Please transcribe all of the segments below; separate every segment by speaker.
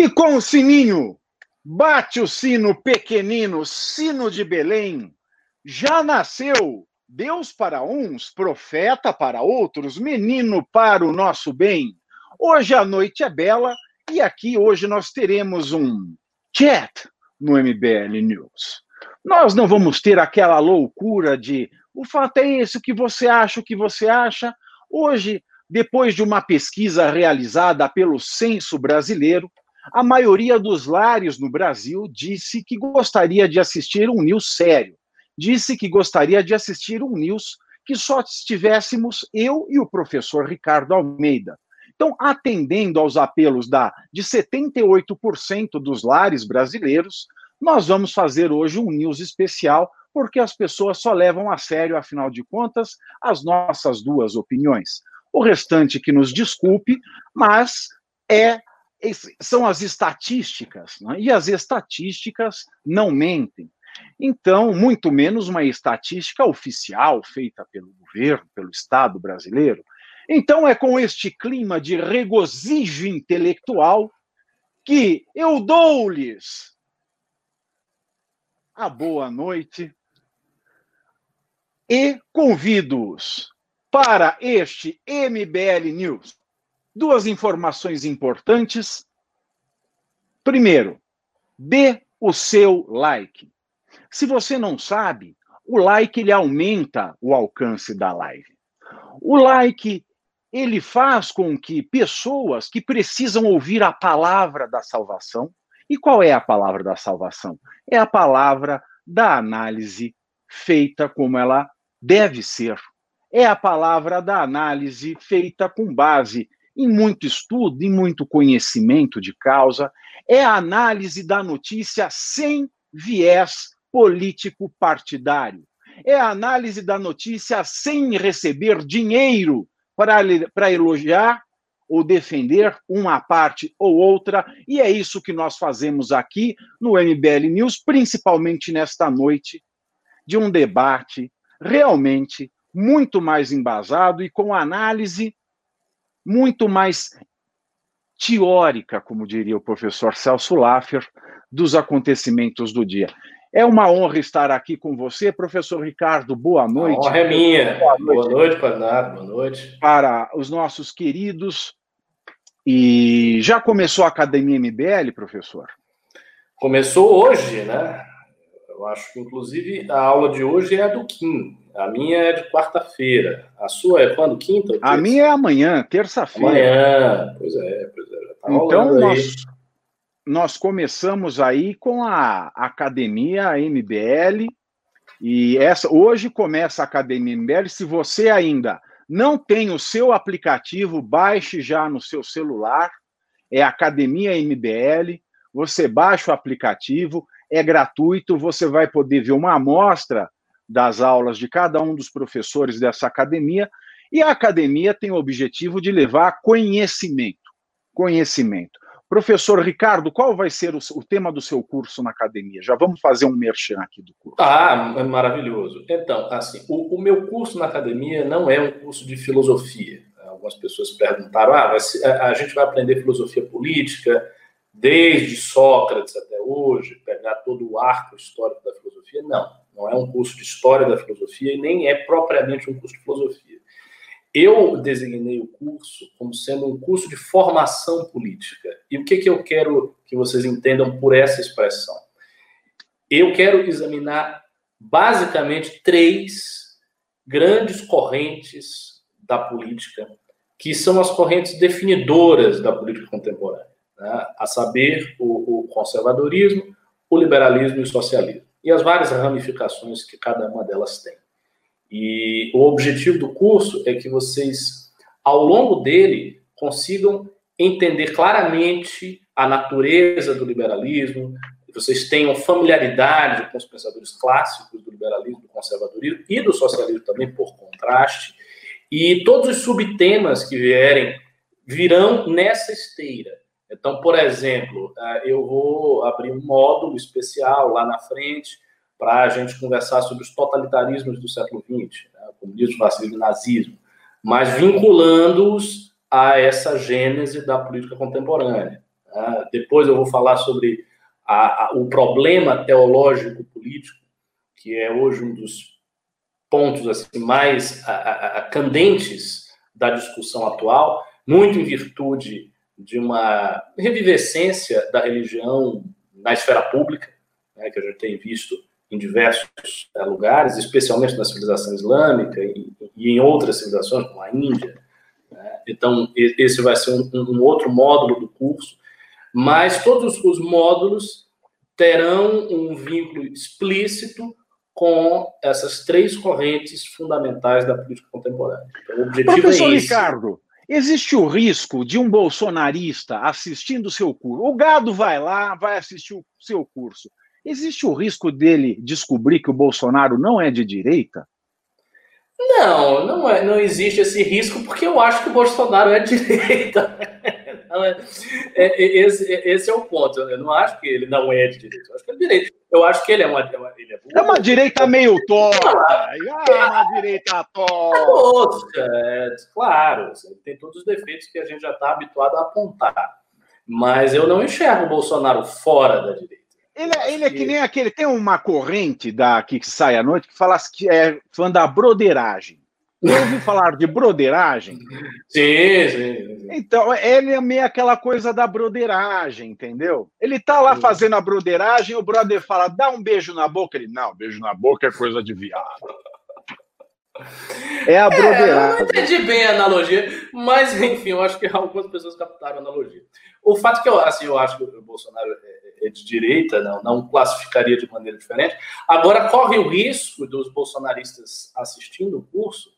Speaker 1: E com o sininho, bate o sino pequenino, sino de Belém. Já nasceu Deus para uns, profeta para outros, menino para o nosso bem. Hoje a noite é bela e aqui hoje nós teremos um chat no MBL News. Nós não vamos ter aquela loucura de o fato é esse, o que você acha, o que você acha. Hoje, depois de uma pesquisa realizada pelo Censo Brasileiro, a maioria dos lares no Brasil disse que gostaria de assistir um news sério. Disse que gostaria de assistir um news que só estivéssemos eu e o professor Ricardo Almeida. Então, atendendo aos apelos da, de 78% dos lares brasileiros, nós vamos fazer hoje um news especial, porque as pessoas só levam a sério, afinal de contas, as nossas duas opiniões. O restante que nos desculpe, mas é são as estatísticas, né? e as estatísticas não mentem. Então, muito menos uma estatística oficial feita pelo governo, pelo Estado brasileiro. Então, é com este clima de regozijo intelectual que eu dou-lhes a boa noite e convido-os para este MBL News duas informações importantes. Primeiro, dê o seu like. Se você não sabe, o like ele aumenta o alcance da live. O like ele faz com que pessoas que precisam ouvir a palavra da salvação, e qual é a palavra da salvação? É a palavra da análise feita como ela deve ser. É a palavra da análise feita com base em muito estudo, em muito conhecimento de causa, é a análise da notícia sem viés político partidário. É a análise da notícia sem receber dinheiro para, para elogiar ou defender uma parte ou outra, e é isso que nós fazemos aqui no MBL News, principalmente nesta noite de um debate realmente muito mais embasado e com análise muito mais teórica, como diria o professor Celso Laffer, dos acontecimentos do dia. É uma honra estar aqui com você, professor Ricardo. Boa noite. A
Speaker 2: honra é minha. Boa noite, boa noite Bernardo. Boa noite.
Speaker 1: Para os nossos queridos. E já começou a Academia MBL, professor?
Speaker 2: Começou hoje, né? Eu acho que, inclusive, a aula de hoje é a do Kim. A minha é de quarta-feira. A sua é quando? Quinta?
Speaker 1: A minha é amanhã, terça-feira.
Speaker 2: Amanhã, pois é, pois é.
Speaker 1: Tá então, nós, nós começamos aí com a Academia MBL. E essa hoje começa a Academia MBL. Se você ainda não tem o seu aplicativo, baixe já no seu celular. É Academia MBL. Você baixa o aplicativo, é gratuito, você vai poder ver uma amostra das aulas de cada um dos professores dessa academia, e a academia tem o objetivo de levar conhecimento. Conhecimento. Professor Ricardo, qual vai ser o, o, tema do seu curso na academia? Já vamos fazer um merchan aqui do curso.
Speaker 2: Ah, é maravilhoso. Então, assim, o, o meu curso na academia não é um curso de filosofia. Algumas pessoas perguntaram: ah, a, a gente vai aprender filosofia política desde Sócrates até hoje, pegar todo o arco histórico da filosofia? Não não é um curso de história da filosofia e nem é propriamente um curso de filosofia. Eu designei o curso como sendo um curso de formação política. E o que, que eu quero que vocês entendam por essa expressão? Eu quero examinar basicamente três grandes correntes da política, que são as correntes definidoras da política contemporânea, né? a saber, o, o conservadorismo, o liberalismo e o socialismo e as várias ramificações que cada uma delas tem. E o objetivo do curso é que vocês, ao longo dele, consigam entender claramente a natureza do liberalismo, vocês tenham familiaridade com os pensadores clássicos do liberalismo, do conservadorismo e do socialismo também, por contraste, e todos os subtemas que vierem virão nessa esteira. Então, por exemplo, ah, eu vou abrir um módulo especial lá na frente para a gente conversar sobre os totalitarismos do século XX, né, comunismo, fascismo e nazismo, mas vinculando-os a essa gênese da política contemporânea. Uh, depois eu vou falar sobre a, a, o problema teológico político, que é hoje um dos pontos assim, mais a, candentes da discussão atual, muito em virtude de uma revivescência da religião na esfera pública, né, que a gente tem visto em diversos é, lugares, especialmente na civilização islâmica e, e, em outras civilizações, como a Índia. Né? Então, esse vai ser um, um, outro módulo do curso, mas todos os módulos terão um vínculo explícito com essas três correntes fundamentais da política contemporânea. Então, o objetivo
Speaker 1: Professor
Speaker 2: é esse.
Speaker 1: Ricardo, existe o risco de um bolsonarista assistindo o seu curso? O gado vai lá, vai assistir o seu curso. Existe o risco dele descobrir que o Bolsonaro não é de direita?
Speaker 2: Não, não, é, não existe esse risco, porque eu acho que o Bolsonaro é de direita. É, é, é, esse, é, esse, é o ponto. Eu não acho que ele não é de direita. Eu acho que é de direita. Eu acho que ele é uma. Ele
Speaker 1: é, é uma direita meio torta. Ah, é uma direita torta.
Speaker 2: É, claro, tem todos os defeitos que a gente já está habituado a apontar. Mas eu não enxergo o Bolsonaro fora da direita.
Speaker 1: Ele, é, ele é que nem aquele. Tem uma corrente da, que sai à noite que fala que é fã da broderagem. Já ouviu falar de broderagem?
Speaker 2: Sim, sim,
Speaker 1: Então, ele é meio aquela coisa da broderagem, entendeu? Ele tá lá fazendo a broderagem, o brother fala, dá um beijo na boca. Ele, não, beijo na boca é coisa de viado.
Speaker 2: É a broderagem. É, eu não entendi bem a analogia, mas enfim, eu acho que algumas pessoas captaram a analogia. O fato que eu, assim, eu acho que o Bolsonaro é, é de direita, não, não classificaria de maneira diferente. Agora, corre o risco dos bolsonaristas assistindo o curso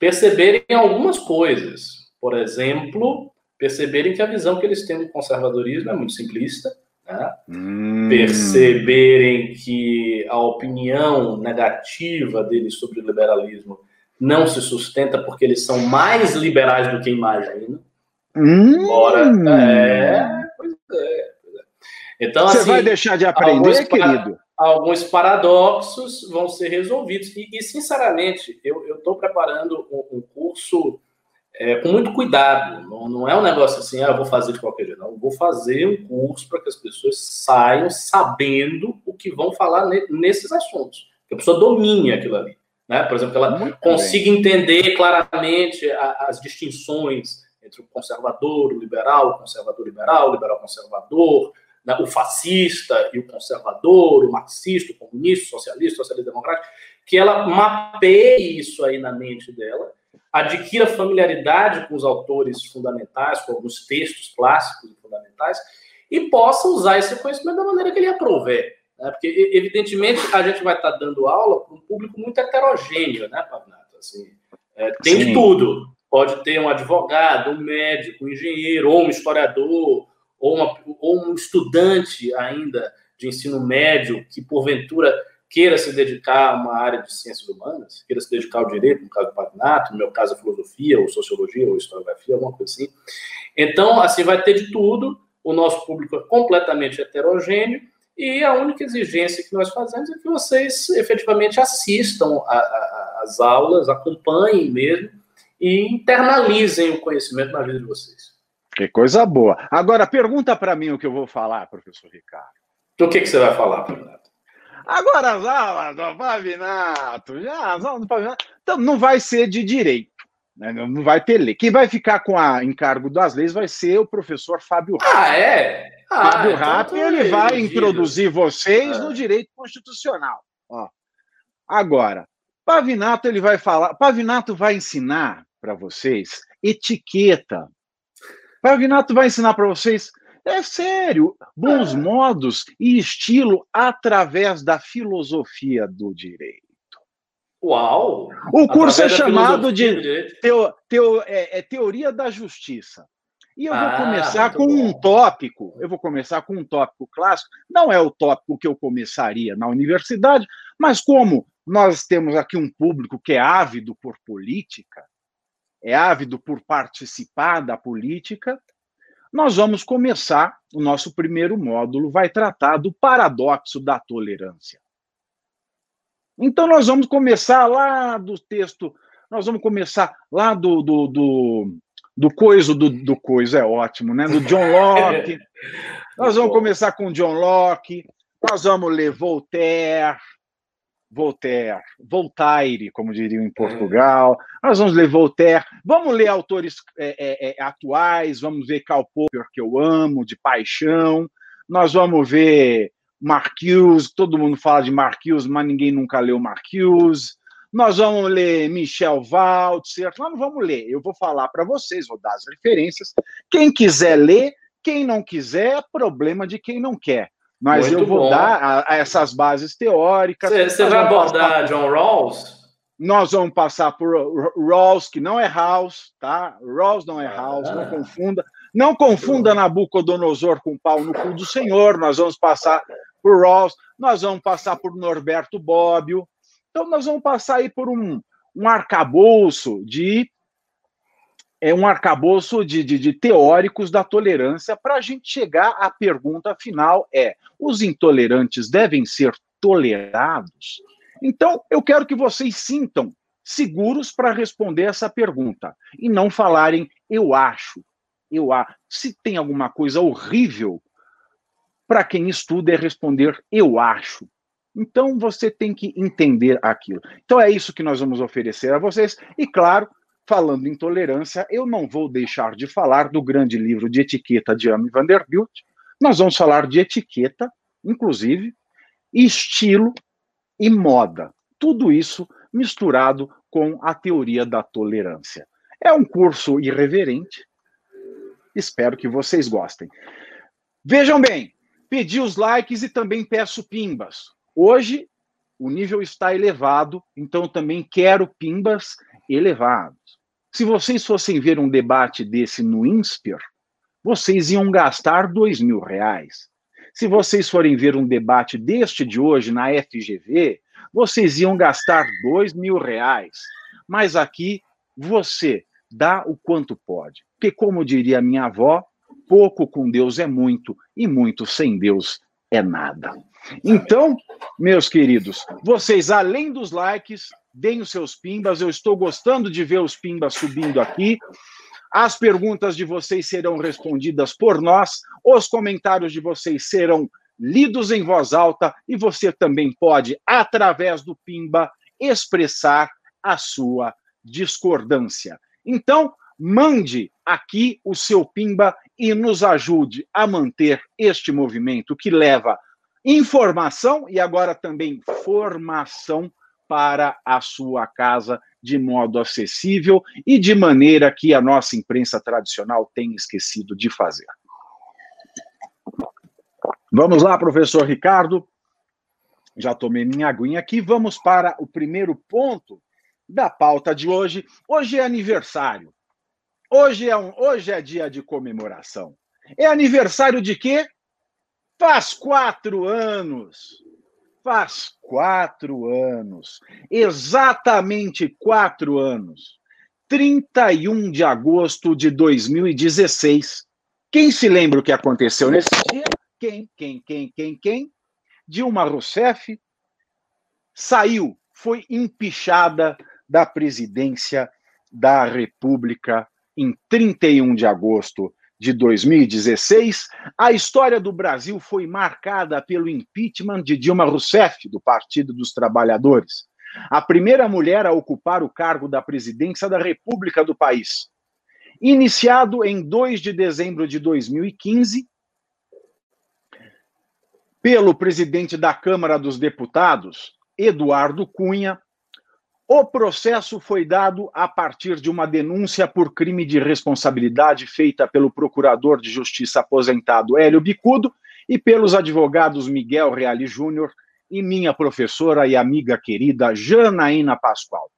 Speaker 2: perceberem algumas coisas. Por exemplo, perceberem que a visão que eles têm do conservadorismo é muito simplista, né? hum. perceberem que a opinião negativa deles sobre o liberalismo não se sustenta porque eles são mais liberais do que imaginam.
Speaker 1: Hum.
Speaker 2: Embora, é, pois é,
Speaker 1: Então, Você assim, vai deixar de aprender, querido?
Speaker 2: Alguns paradoxos vão ser resolvidos. E, e sinceramente, eu estou preparando um, um curso é, com muito cuidado. Não, não, é um negócio assim, ah, vou fazer de qualquer jeito. Não, eu vou fazer um curso para que as pessoas saiam sabendo o que vão falar ne, nesses assuntos. Que a pessoa domine aquilo ali. Né? Por exemplo, que ela muito consiga bem. entender claramente a, as distinções entre o conservador, o liberal, o conservador liberal, o liberal conservador, né, o fascista e o conservador, o marxista, o comunista, o socialista, o socialista democrático, que ela mapeie isso aí na mente dela, adquira familiaridade com os autores fundamentais, com alguns textos clássicos e fundamentais, e possa usar esse conhecimento da maneira que ele aprouver. Né? Porque, evidentemente, a gente vai estar dando aula para um público muito heterogêneo, né, Pavinato? Assim, é, tem Sim. de tudo. Pode ter um advogado, um médico, um engenheiro, ou um historiador, ou, uma, ou um estudante ainda de ensino médio que, porventura, queira se dedicar a uma área de ciências humanas, queira se dedicar ao direito, no caso do Pagnato, no meu caso a filosofia, ou sociologia, ou historiografia, alguma coisa assim. Então, assim, vai ter de tudo, o nosso público é completamente heterogêneo, e a única exigência que nós fazemos é que vocês efetivamente assistam às aulas, acompanhem mesmo, e internalizem o conhecimento na vida de vocês.
Speaker 1: Que coisa boa. Agora, pergunta para mim o que eu vou falar, professor Ricardo.
Speaker 2: O que, que você vai falar, Pavinato?
Speaker 1: Agora as aulas do Pavinato, já, as aulas do Pavinato. Então, não vai ser de direito. Né? Não vai ter lei. Quem vai ficar com a encargo das leis vai ser o professor Fábio
Speaker 2: Rapp. Ah, é?
Speaker 1: Ah, Fábio então Rapp, ele vai introduzir vocês ah. no direito constitucional. Ó. Agora, Pavinato ele vai falar, Pavinato vai ensinar para vocês etiqueta Pavinato vai ensinar para vocês, é sério, bons modos e estilo através da filosofia do direito.
Speaker 2: Uau!
Speaker 1: O curso é chamado de teo, teo, é, é Teoria da Justiça. E eu vou ah, começar com bom. um tópico. Eu vou começar com um tópico clássico. Não é o tópico que eu começaria na universidade, mas como nós temos aqui um público que é ávido por política, é ávido por participar da política, nós vamos começar o nosso primeiro módulo, vai tratar do paradoxo da tolerância. Então, nós vamos começar lá do texto, nós vamos começar lá do, do, do, do coiso do, do coiso, é ótimo, né? Do John Locke. Nós vamos começar com John Locke, nós vamos ler Voltaire, Voltaire, Voltaire, como diriam em Portugal. Nós vamos ler Voltaire, vamos ler autores é, é, é, atuais, vamos ver Karl Popper, que eu amo, de paixão. Nós vamos ver Marcuse, todo mundo fala de Marcuse, mas ninguém nunca leu Marcuse. Nós vamos ler Michel Waltzer, nós não vamos ler, eu vou falar para vocês, vou dar as referências. Quem quiser ler, quem não quiser, é problema de quem não quer. Mas Muito eu vou bom. dar a, a essas bases teóricas.
Speaker 2: Você vai abordar John Rawls?
Speaker 1: Nós vamos passar por Rawls, que não é House, tá? Rawls não é House, ah. não confunda. Não confunda Nabucodonosor com pau no cu do Senhor. Nós vamos passar por Rawls, nós vamos passar por Norberto Bobbio. Então, nós vamos passar aí por um, um arcabouço de é um arcabouço de, de, de teóricos da tolerância para a gente chegar à pergunta final: é os intolerantes devem ser tolerados? Então, eu quero que vocês sintam seguros para responder essa pergunta e não falarem eu acho, eu acho. Se tem alguma coisa horrível, para quem estuda é responder eu acho. Então você tem que entender aquilo. Então é isso que nós vamos oferecer a vocês e claro, falando em tolerância, eu não vou deixar de falar do grande livro de etiqueta de Amy Vanderbilt. Nós vamos falar de etiqueta, inclusive, estilo e moda. Tudo isso misturado com a teoria da tolerância. É um curso irreverente. Espero que vocês gostem. Vejam bem, pedi os likes e também peço pimbas. Hoje o nível está elevado, então também quero pimbas elevados. Se vocês fossem ver um debate desse no INSPER, vocês iam gastar dois mil reais. Se vocês forem ver um debate deste de hoje na FGV, vocês iam gastar dois mil reais. Mas aqui você dá o quanto pode. Porque, como diria minha avó, pouco com Deus é muito e muito sem Deus é nada. Então, meus queridos, vocês, além dos likes, deem os seus pimbas. Eu estou gostando de ver os pimbas subindo aqui. As perguntas de vocês serão respondidas por nós, os comentários de vocês serão lidos em voz alta e você também pode, através do Pimba, expressar a sua discordância. Então, mande aqui o seu Pimba e nos ajude a manter este movimento que leva informação e agora também formação para a sua casa de modo acessível e de maneira que a nossa imprensa tradicional tem esquecido de fazer. Vamos lá, professor Ricardo. Já tomei minha aguinha aqui. Vamos para o primeiro ponto da pauta de hoje. Hoje é aniversário. Hoje é, um, hoje é dia de comemoração. É aniversário de quê? Faz quatro anos Faz quatro anos, exatamente quatro anos, 31 de agosto de 2016. Quem se lembra o que aconteceu nesse dia? Quem, quem, quem, quem, quem? Dilma Rousseff saiu, foi empichada da presidência da República em 31 de agosto de 2016, a história do Brasil foi marcada pelo impeachment de Dilma Rousseff, do Partido dos Trabalhadores, a primeira mulher a ocupar o cargo da presidência da República do país. Iniciado em 2 de dezembro de 2015, pelo presidente da Câmara dos Deputados, Eduardo Cunha, o processo foi dado a partir de uma denúncia por crime de responsabilidade feita pelo procurador de justiça aposentado Hélio Bicudo e pelos advogados Miguel Reale Júnior e minha professora e amiga querida Janaína Pascoal.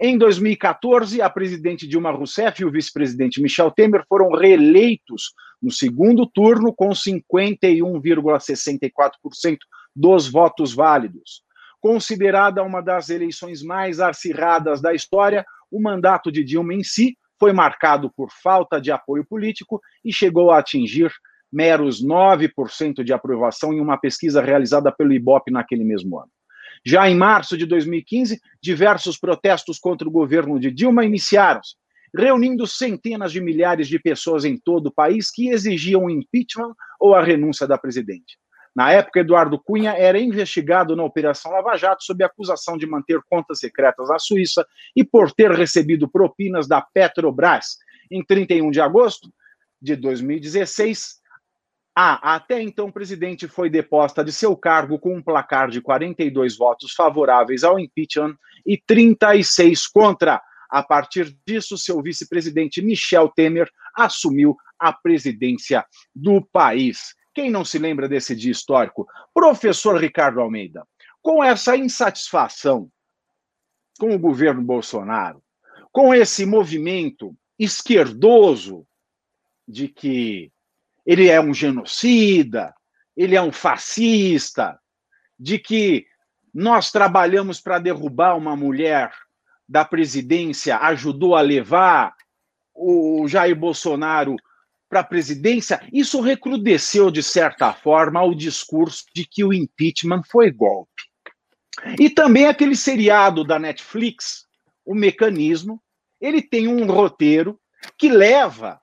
Speaker 1: Em 2014, a presidente Dilma Rousseff e o vice-presidente Michel Temer foram reeleitos no segundo turno com 51,64% dos votos válidos. Considerada uma das eleições mais acirradas da história, o mandato de Dilma em si foi marcado por falta de apoio político e chegou a atingir meros 9% de aprovação em uma pesquisa realizada pelo IBOP naquele mesmo ano. Já em março de 2015, diversos protestos contra o governo de Dilma iniciaram-se. reunindo centenas de milhares de pessoas em todo o país que exigiam o impeachment ou a renúncia da presidente. Na época, Eduardo Cunha era investigado na Operação Lava Jato sob acusação de manter contas secretas na Suíça e por ter recebido propinas da Petrobras. Em 31 de agosto de 2016, a até então presidente foi deposta de seu cargo com um placar de 42 votos favoráveis ao impeachment e 36 contra. A partir disso, seu vice-presidente Michel Temer assumiu a presidência do país. Quem não se lembra desse dia histórico? Professor Ricardo Almeida, com essa insatisfação com o governo Bolsonaro, com esse movimento esquerdoso de que ele é um genocida, ele é um fascista, de que nós trabalhamos para derrubar uma mulher da presidência, ajudou a levar o Jair Bolsonaro para a presidência, isso recrudesceu, de certa forma, o discurso de que o impeachment foi golpe. E também aquele seriado da Netflix, O Mecanismo, ele tem um roteiro que leva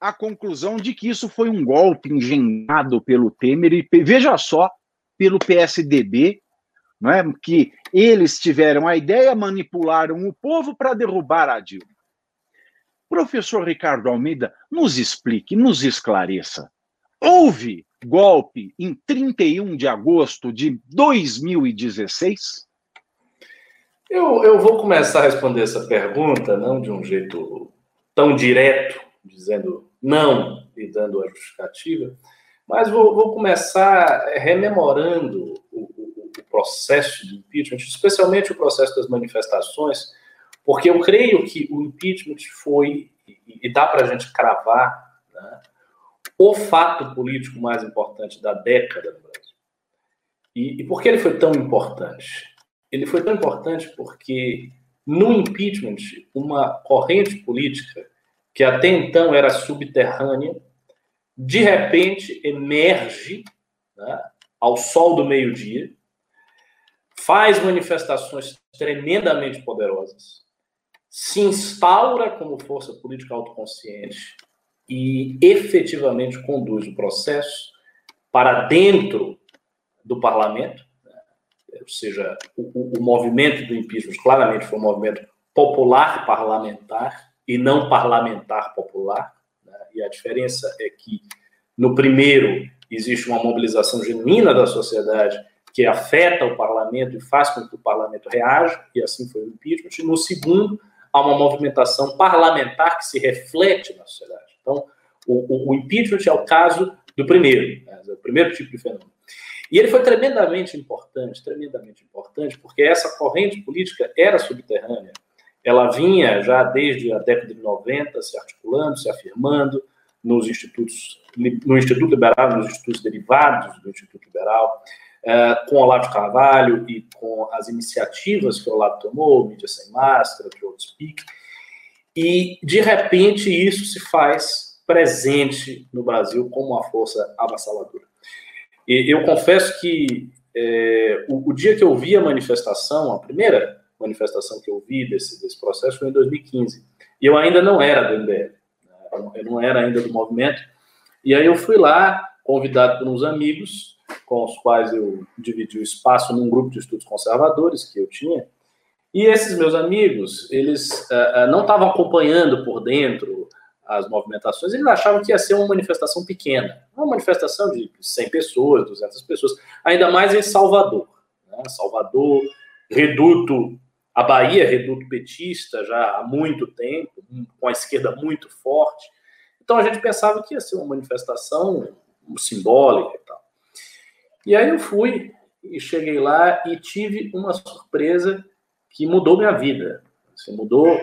Speaker 1: à conclusão de que isso foi um golpe engenhado pelo Temer e, veja só, pelo PSDB, não é? que eles tiveram a ideia, manipularam o povo para derrubar a Dilma. Professor Ricardo Almeida, nos explique, nos esclareça. Houve golpe em 31 de agosto de 2016?
Speaker 2: Eu, eu vou começar a responder essa pergunta, não de um jeito tão direto, dizendo não e dando a justificativa, mas vou, vou começar rememorando o, o, o processo de impeachment, especialmente o processo das manifestações, porque eu creio que o impeachment foi, e dá para a gente cravar, né, o fato político mais importante da década no Brasil. E, e por que ele foi tão importante? Ele foi tão importante porque no impeachment, uma corrente política que até então era subterrânea, de repente emerge né, ao sol do meio-dia, faz manifestações tremendamente poderosas, se instaura como força política autoconsciente e efetivamente conduz o processo para dentro do parlamento, né? ou seja, o, o, movimento do impeachment claramente foi um movimento popular parlamentar e não parlamentar popular, né? e a diferença é que no primeiro existe uma mobilização genuína da sociedade que afeta o parlamento e faz com que o parlamento reaja, e assim foi o impeachment, e no segundo há uma movimentação parlamentar que se reflete na sociedade. Então, o, o, impeachment é o caso do primeiro, né, o primeiro tipo de fenômeno. E ele foi tremendamente importante, tremendamente importante, porque essa corrente política era subterrânea. Ela vinha já desde a década de 90 se articulando, se afirmando nos institutos, no Instituto Liberal, nos institutos derivados do Instituto Liberal, é, com Olavo Carvalho e com as iniciativas que o Olavo tomou, Mídia Sem Máscara, Joe Speak, e de repente isso se faz presente no Brasil como uma força avassaladora. E eu confesso que é, o, o, dia que eu vi a manifestação, a primeira manifestação que eu vi desse, desse processo foi em 2015, e eu ainda não era do MBL, né? eu não era ainda do movimento, e aí eu fui lá, convidado por uns amigos, com os quais eu dividi o espaço num grupo de estudos conservadores que eu tinha. E esses meus amigos, eles uh, não estavam acompanhando por dentro as movimentações, eles achavam que ia ser uma manifestação pequena, uma manifestação de 100 pessoas, 200 pessoas, ainda mais em Salvador. Né? Salvador, reduto, a Bahia reduto petista já há muito tempo, com a esquerda muito forte. Então a gente pensava que ia ser uma manifestação simbólica e tal. E aí eu fui e cheguei lá e tive uma surpresa que mudou minha vida. Assim, mudou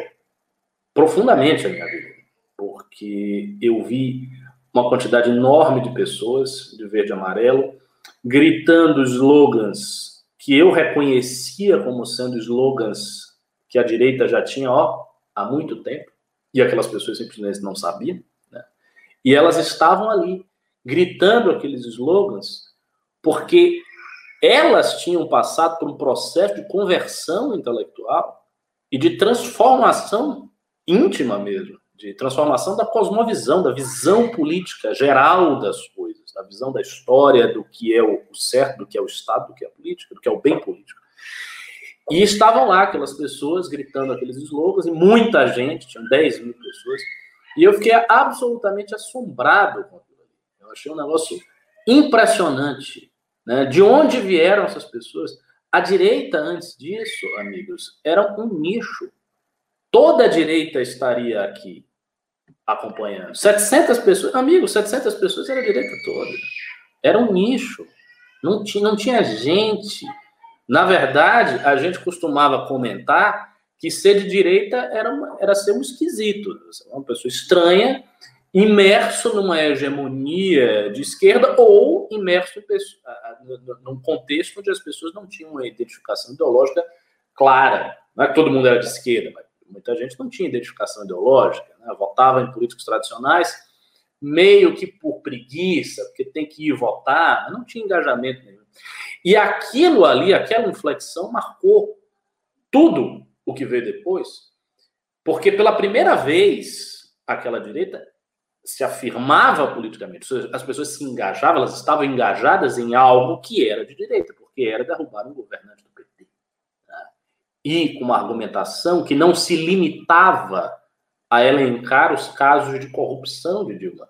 Speaker 2: profundamente a minha vida. Porque eu vi uma quantidade enorme de pessoas de verde e amarelo gritando slogans que eu reconhecia como sendo slogans que a direita já tinha ó, há muito tempo, e aquelas pessoas simplesmente não sabiam. Né? E elas estavam ali, gritando aqueles slogans porque elas tinham passado por um processo de conversão intelectual e de transformação íntima mesmo, de transformação da cosmovisão, da visão política geral das coisas, da visão da história, do que é o certo, do que é o Estado, do que é a política, do que é o bem político. E estavam lá aquelas pessoas gritando aqueles slogans, e muita gente, tinham 10 mil pessoas, e eu fiquei absolutamente assombrado com aquilo ali. Eu achei um negócio impressionante. Né? De onde vieram essas pessoas? A direita, antes disso, amigos, era um nicho. Toda a direita estaria aqui acompanhando. 700 pessoas, amigos, 700 pessoas era a direita toda. Era um nicho. Não tinha, não tinha gente. Na verdade, a gente costumava comentar que ser de direita era, uma, era ser um esquisito, uma pessoa estranha, imerso numa hegemonia de esquerda ou imerso num contexto onde as pessoas não tinham uma identificação ideológica clara. Não é que todo mundo era de esquerda, mas muita gente não tinha identificação ideológica, né? votava em políticos tradicionais meio que por preguiça, porque tem que ir votar, mas não tinha engajamento nenhum. E aquilo ali, aquela inflexão, marcou tudo o que veio depois, porque pela primeira vez aquela direita se afirmava politicamente, as pessoas se engajavam, elas estavam engajadas em algo que era de direita, porque era derrubar um governante do PT. Né? E com uma argumentação que não se limitava a elencar os casos de corrupção de Dilma.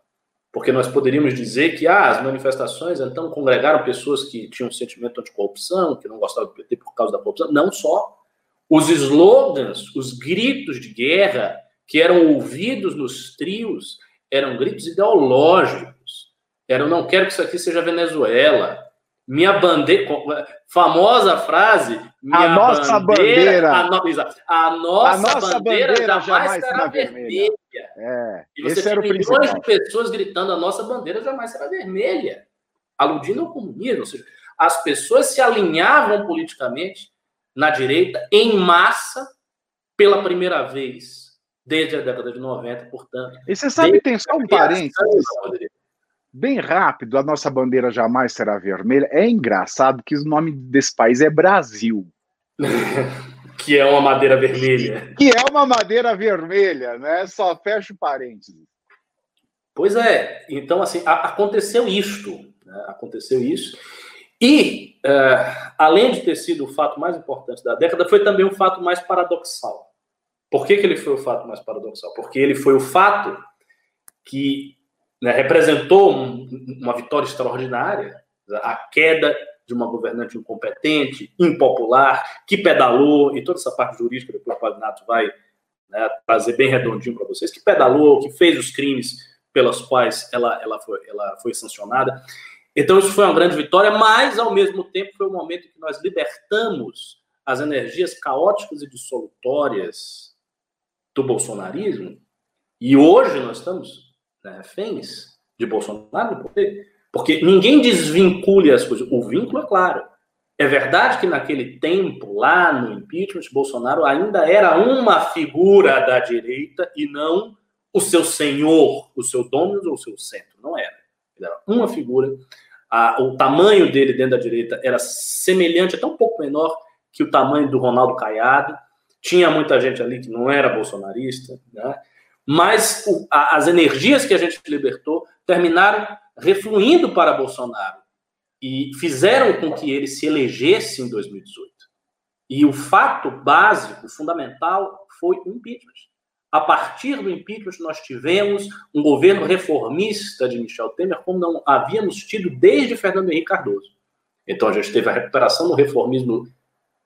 Speaker 2: Porque nós poderíamos dizer que ah, as manifestações então congregaram pessoas que tinham um sentimento anticorrupção, que não gostavam do PT por causa da corrupção. Não só. Os slogans, os gritos de guerra que eram ouvidos nos trios eram gritos ideológicos. Eram não quero que isso aqui seja Venezuela. Minha bandeira, famosa frase,
Speaker 1: a nossa bandeira, bandeira
Speaker 2: a, no, a, nossa a, nossa bandeira, bandeira jamais, jamais será vermelha. vermelha.
Speaker 1: É,
Speaker 2: e você tem milhões de pessoas gritando a nossa bandeira jamais será vermelha, aludindo ao comunismo. Ou seja, as pessoas se alinhavam politicamente na direita em massa pela primeira vez desde a década de 90, portanto.
Speaker 1: E você sabe, tem só um parênteses bem rápido, a nossa bandeira jamais será vermelha. É engraçado que o nome desse país é Brasil.
Speaker 2: que é uma madeira vermelha.
Speaker 1: Que é uma madeira vermelha, né? Só fecha o parênteses.
Speaker 2: Pois é. Então, assim, aconteceu isto. Né? Aconteceu isso. E, uh, além de ter sido o fato mais importante da década, foi também o fato mais paradoxal. Por que, que ele foi o fato mais paradoxal? Porque ele foi o fato que né, representou um, uma vitória extraordinária, a queda de uma governante incompetente, impopular, que pedalou, e toda essa parte jurídica, depois o Pavinato vai né, trazer bem redondinho para vocês, que pedalou, que fez os crimes pelos quais ela, ela, foi, ela foi sancionada. Então, isso foi uma grande vitória, mas, ao mesmo tempo, foi o momento em que nós libertamos as energias caóticas e dissolutórias do bolsonarismo, e hoje nós estamos né, reféns de Bolsonaro no poder, porque ninguém desvincule as coisas. O vínculo é claro. É verdade que naquele tempo, lá no impeachment, Bolsonaro ainda era uma figura da direita e não o seu senhor, o seu dono ou o seu centro. Não era. Ele era uma figura. O tamanho dele dentro da direita era semelhante, até um pouco menor que o tamanho do Ronaldo Caiado. Tinha muita gente ali que não era bolsonarista, né? mas o, a, as energias que a gente libertou terminaram refluindo para Bolsonaro e fizeram com que ele se elegesse em 2018. E o fato básico, fundamental, foi o impeachment. A partir do impeachment, nós tivemos um governo reformista de Michel Temer, como não havíamos tido desde Fernando Henrique Cardoso. Então, a gente teve a recuperação do reformismo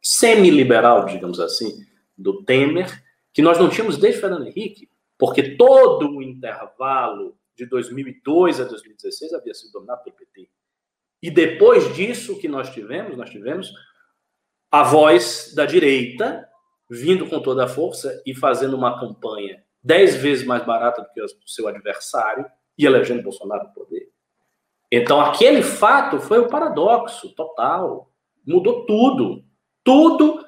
Speaker 2: semi-liberal, digamos assim, do Temer, que nós não tínhamos desde Fernando Henrique, porque todo o intervalo de 2002 a 2016 havia sido dominado pelo PT. E depois disso, o que nós tivemos? Nós tivemos a voz da direita vindo com toda a força e fazendo uma campanha dez vezes mais barata do que o seu adversário e elegendo Bolsonaro no poder. Então, aquele fato foi o paradoxo total. Mudou tudo. Tudo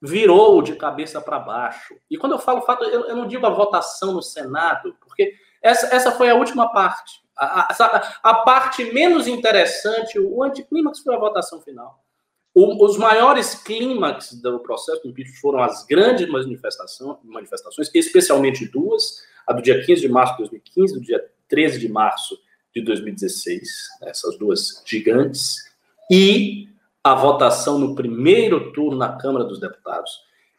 Speaker 2: virou de cabeça para baixo. E quando eu falo fato, eu, eu, não digo a votação no Senado, porque essa, essa foi a última parte. A, a, a parte menos interessante, o anticlímax foi a votação final. O, os maiores clímax do processo do impeachment foram as grandes manifestações, especialmente duas, a do dia 15 de março de 2015 do dia 13 de março de 2016, essas duas gigantes, e a votação no primeiro turno na Câmara dos Deputados,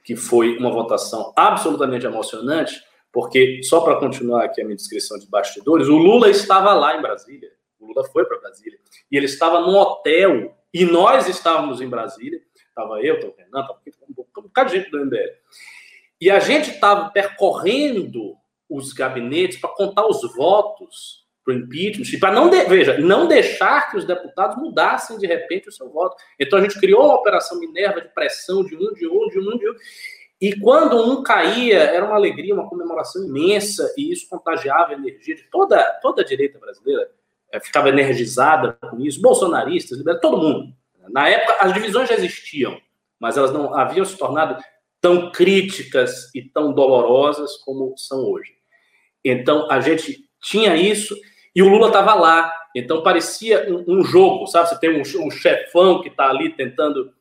Speaker 2: que foi uma votação absolutamente emocionante, porque, só para continuar aqui a minha descrição de bastidores, o Lula estava lá em Brasília. O Lula foi para Brasília. E ele estava num hotel. E nós estávamos em Brasília. Estava eu, estava o Renan, estava um bocado de gente do MBL. E a gente estava percorrendo os gabinetes para contar os votos para o impeachment, para não, de, veja, não deixar que os deputados mudassem de repente o seu voto. Então a gente criou uma operação Minerva de pressão de um, de um, de um, de um. E quando um caía, era uma alegria, uma comemoração imensa, e isso contagiava a energia de toda, toda a direita brasileira, é, ficava energizada com isso, bolsonaristas, todo mundo. Na época, as divisões já existiam, mas elas não haviam se tornado tão críticas e tão dolorosas como são hoje. Então, a gente tinha isso, e o Lula estava lá. Então, parecia um, um, jogo, sabe? Você tem um, um chefão que está ali tentando.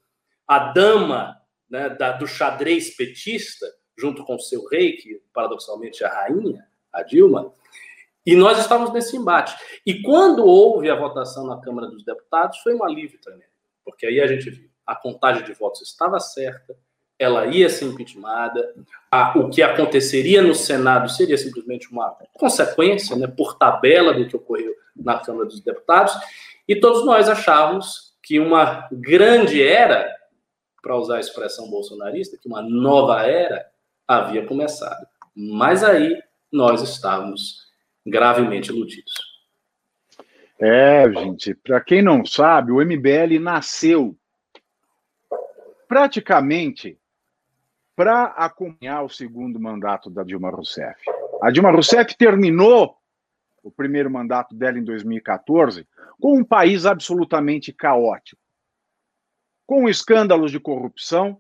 Speaker 2: A dama né, da, do xadrez petista, junto com seu rei, que paradoxalmente é a rainha, a Dilma, e nós estávamos nesse embate. E quando houve a votação na Câmara dos Deputados, foi um alívio também, porque aí a gente viu, a contagem de votos estava certa, ela ia ser impeachmentada, a, o que aconteceria no Senado seria simplesmente uma consequência, né, por tabela do que ocorreu na Câmara dos Deputados, e todos nós achávamos que uma grande era para usar a expressão bolsonarista, que uma nova era havia começado. Mas aí nós estávamos gravemente iludidos.
Speaker 1: É, gente, para quem não sabe, o MBL nasceu praticamente para acompanhar o segundo mandato da Dilma Rousseff. A Dilma Rousseff terminou o primeiro mandato dela em 2014 com um país absolutamente caótico com escândalos de corrupção,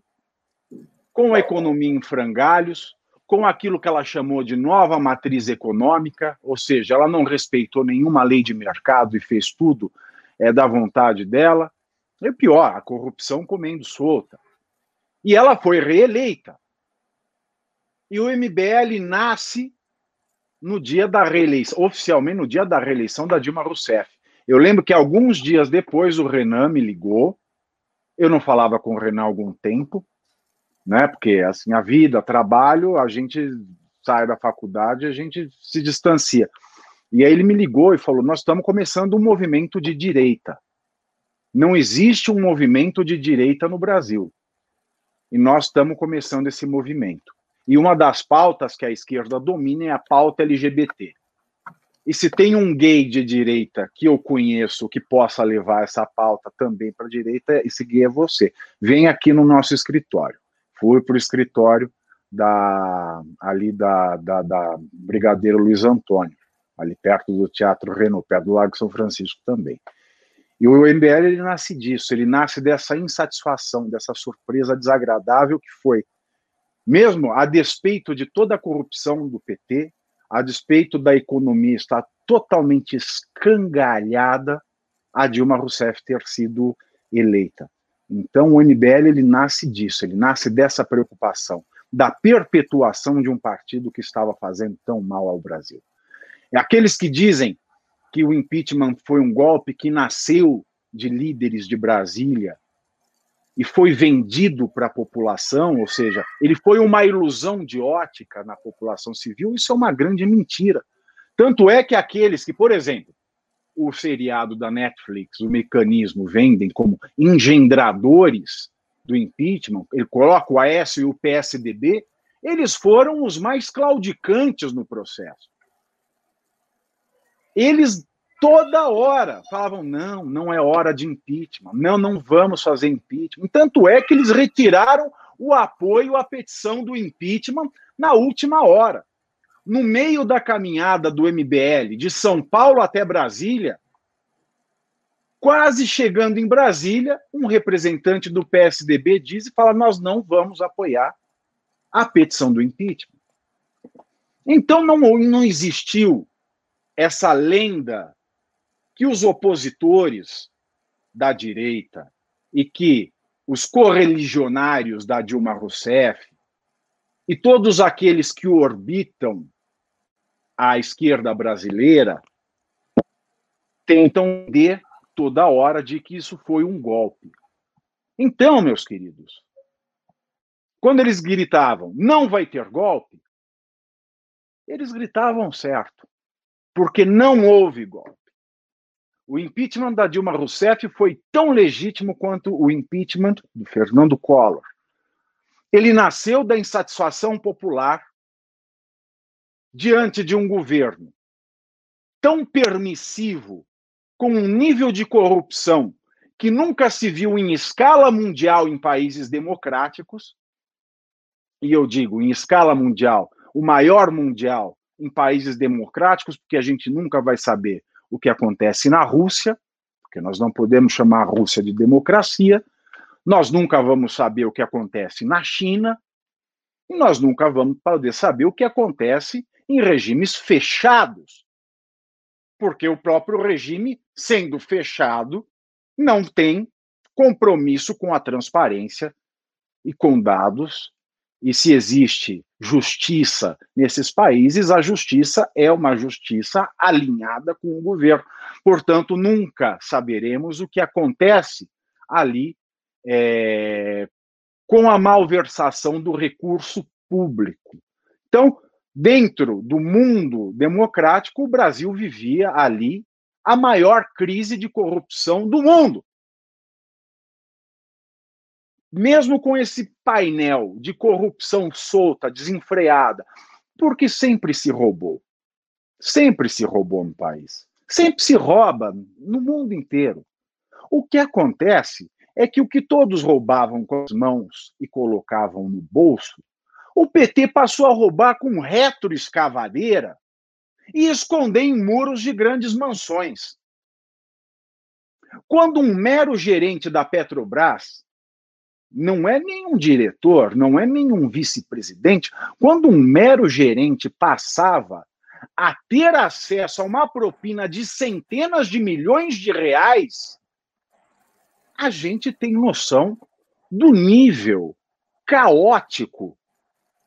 Speaker 1: com a economia em frangalhos, com aquilo que ela chamou de nova matriz econômica, ou seja, ela não respeitou nenhuma lei de mercado e fez tudo é, da vontade dela. E pior, a corrupção comendo solta. E ela foi reeleita. E o MBL nasce no dia da reeleição, oficialmente no dia da reeleição da Dilma Rousseff. Eu lembro que alguns dias depois o Renan me ligou eu não falava com o Renan há algum tempo, né? Porque assim, a vida, trabalho, a gente sai da faculdade, a gente se distancia. E aí ele me ligou e falou: "Nós estamos começando um movimento de direita. Não existe um movimento de direita no Brasil. E nós estamos começando esse movimento. E uma das pautas que a esquerda domina é a pauta LGBT. E se tem um gay de direita que eu conheço que possa levar essa pauta também para a direita, esse gay é você. Vem aqui no nosso escritório. Fui para o escritório da, ali da, da, da Brigadeiro Luiz Antônio, ali perto do Teatro Renault, perto do Lago São Francisco também. E o MBL ele nasce disso, ele nasce dessa insatisfação, dessa surpresa desagradável que foi, mesmo a despeito de toda a corrupção do PT, a despeito da economia estar totalmente escangalhada, a Dilma Rousseff ter sido eleita. Então, o MBL ele nasce disso, ele nasce dessa preocupação, da perpetuação de um partido que estava fazendo tão mal ao Brasil. É aqueles que dizem que o impeachment foi um golpe que nasceu de líderes de Brasília, e foi vendido para a população, ou seja, ele foi uma ilusão de ótica na população civil, isso é uma grande mentira. Tanto é que aqueles que, por exemplo, o seriado da Netflix, o mecanismo, vendem como engendradores do impeachment, ele coloca o Aécio e o PSDB, eles foram os mais claudicantes no processo. Eles toda hora falavam: não, não é hora de impeachment, não, não vamos fazer impeachment. Tanto é que eles retiraram o apoio à petição do impeachment na última hora. No meio da caminhada do MBL, de São Paulo até Brasília, quase chegando em Brasília, um representante do PSDB diz e fala: nós não vamos apoiar a petição do impeachment. Então não, não existiu essa lenda que os opositores da direita e que os correligionários da Dilma Rousseff e todos aqueles que orbitam a esquerda brasileira tentam ver toda hora de que isso foi um golpe. Então, meus queridos, quando eles gritavam, não vai ter golpe, eles gritavam certo, porque não houve golpe. O impeachment da Dilma Rousseff foi tão legítimo quanto o impeachment do Fernando Collor. Ele nasceu da insatisfação popular diante de um governo tão permissivo, com um nível de corrupção que nunca se viu em escala mundial em países democráticos, e eu digo em escala mundial, o maior mundial em países democráticos, porque a gente nunca vai saber o que acontece na Rússia, porque nós não podemos chamar a Rússia de democracia, nós nunca vamos saber o que acontece na China, e nós nunca vamos poder saber o que acontece em regimes fechados. Porque o próprio regime, sendo fechado, não tem compromisso com a transparência e com dados e se existe justiça nesses países, a justiça é uma justiça alinhada com o governo. Portanto, nunca saberemos o que acontece ali é, com a malversação do recurso público. Então, dentro do mundo democrático, o Brasil vivia ali a maior crise de corrupção do mundo mesmo com esse painel de corrupção solta, desenfreada, porque sempre se roubou. Sempre se roubou no país. Sempre se rouba no mundo inteiro. O que acontece é que o que todos roubavam com as mãos e colocavam no bolso, o PT passou a roubar com retroescavadeira e esconder em muros de grandes mansões. Quando um mero gerente da Petrobras não é nenhum diretor, não é nenhum vice-presidente. Quando um mero gerente passava a ter acesso a uma propina de centenas de milhões de reais, a gente tem noção do nível caótico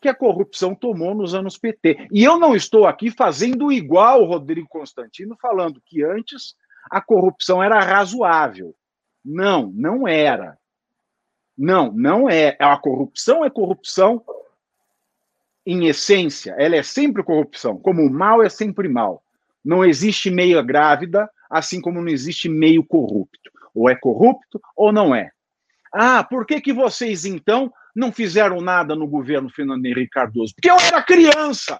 Speaker 1: que a corrupção tomou nos anos PT. E eu não estou aqui fazendo igual o Rodrigo Constantino, falando que antes a corrupção era razoável. Não, não era. Não, não é. A corrupção é corrupção em essência. Ela é sempre corrupção. Como o mal é sempre mal. Não existe meia grávida, assim como não existe meio corrupto. Ou é corrupto ou não é. Ah, por que, que vocês então não fizeram nada no governo Fernando Henrique Cardoso? Porque eu era criança.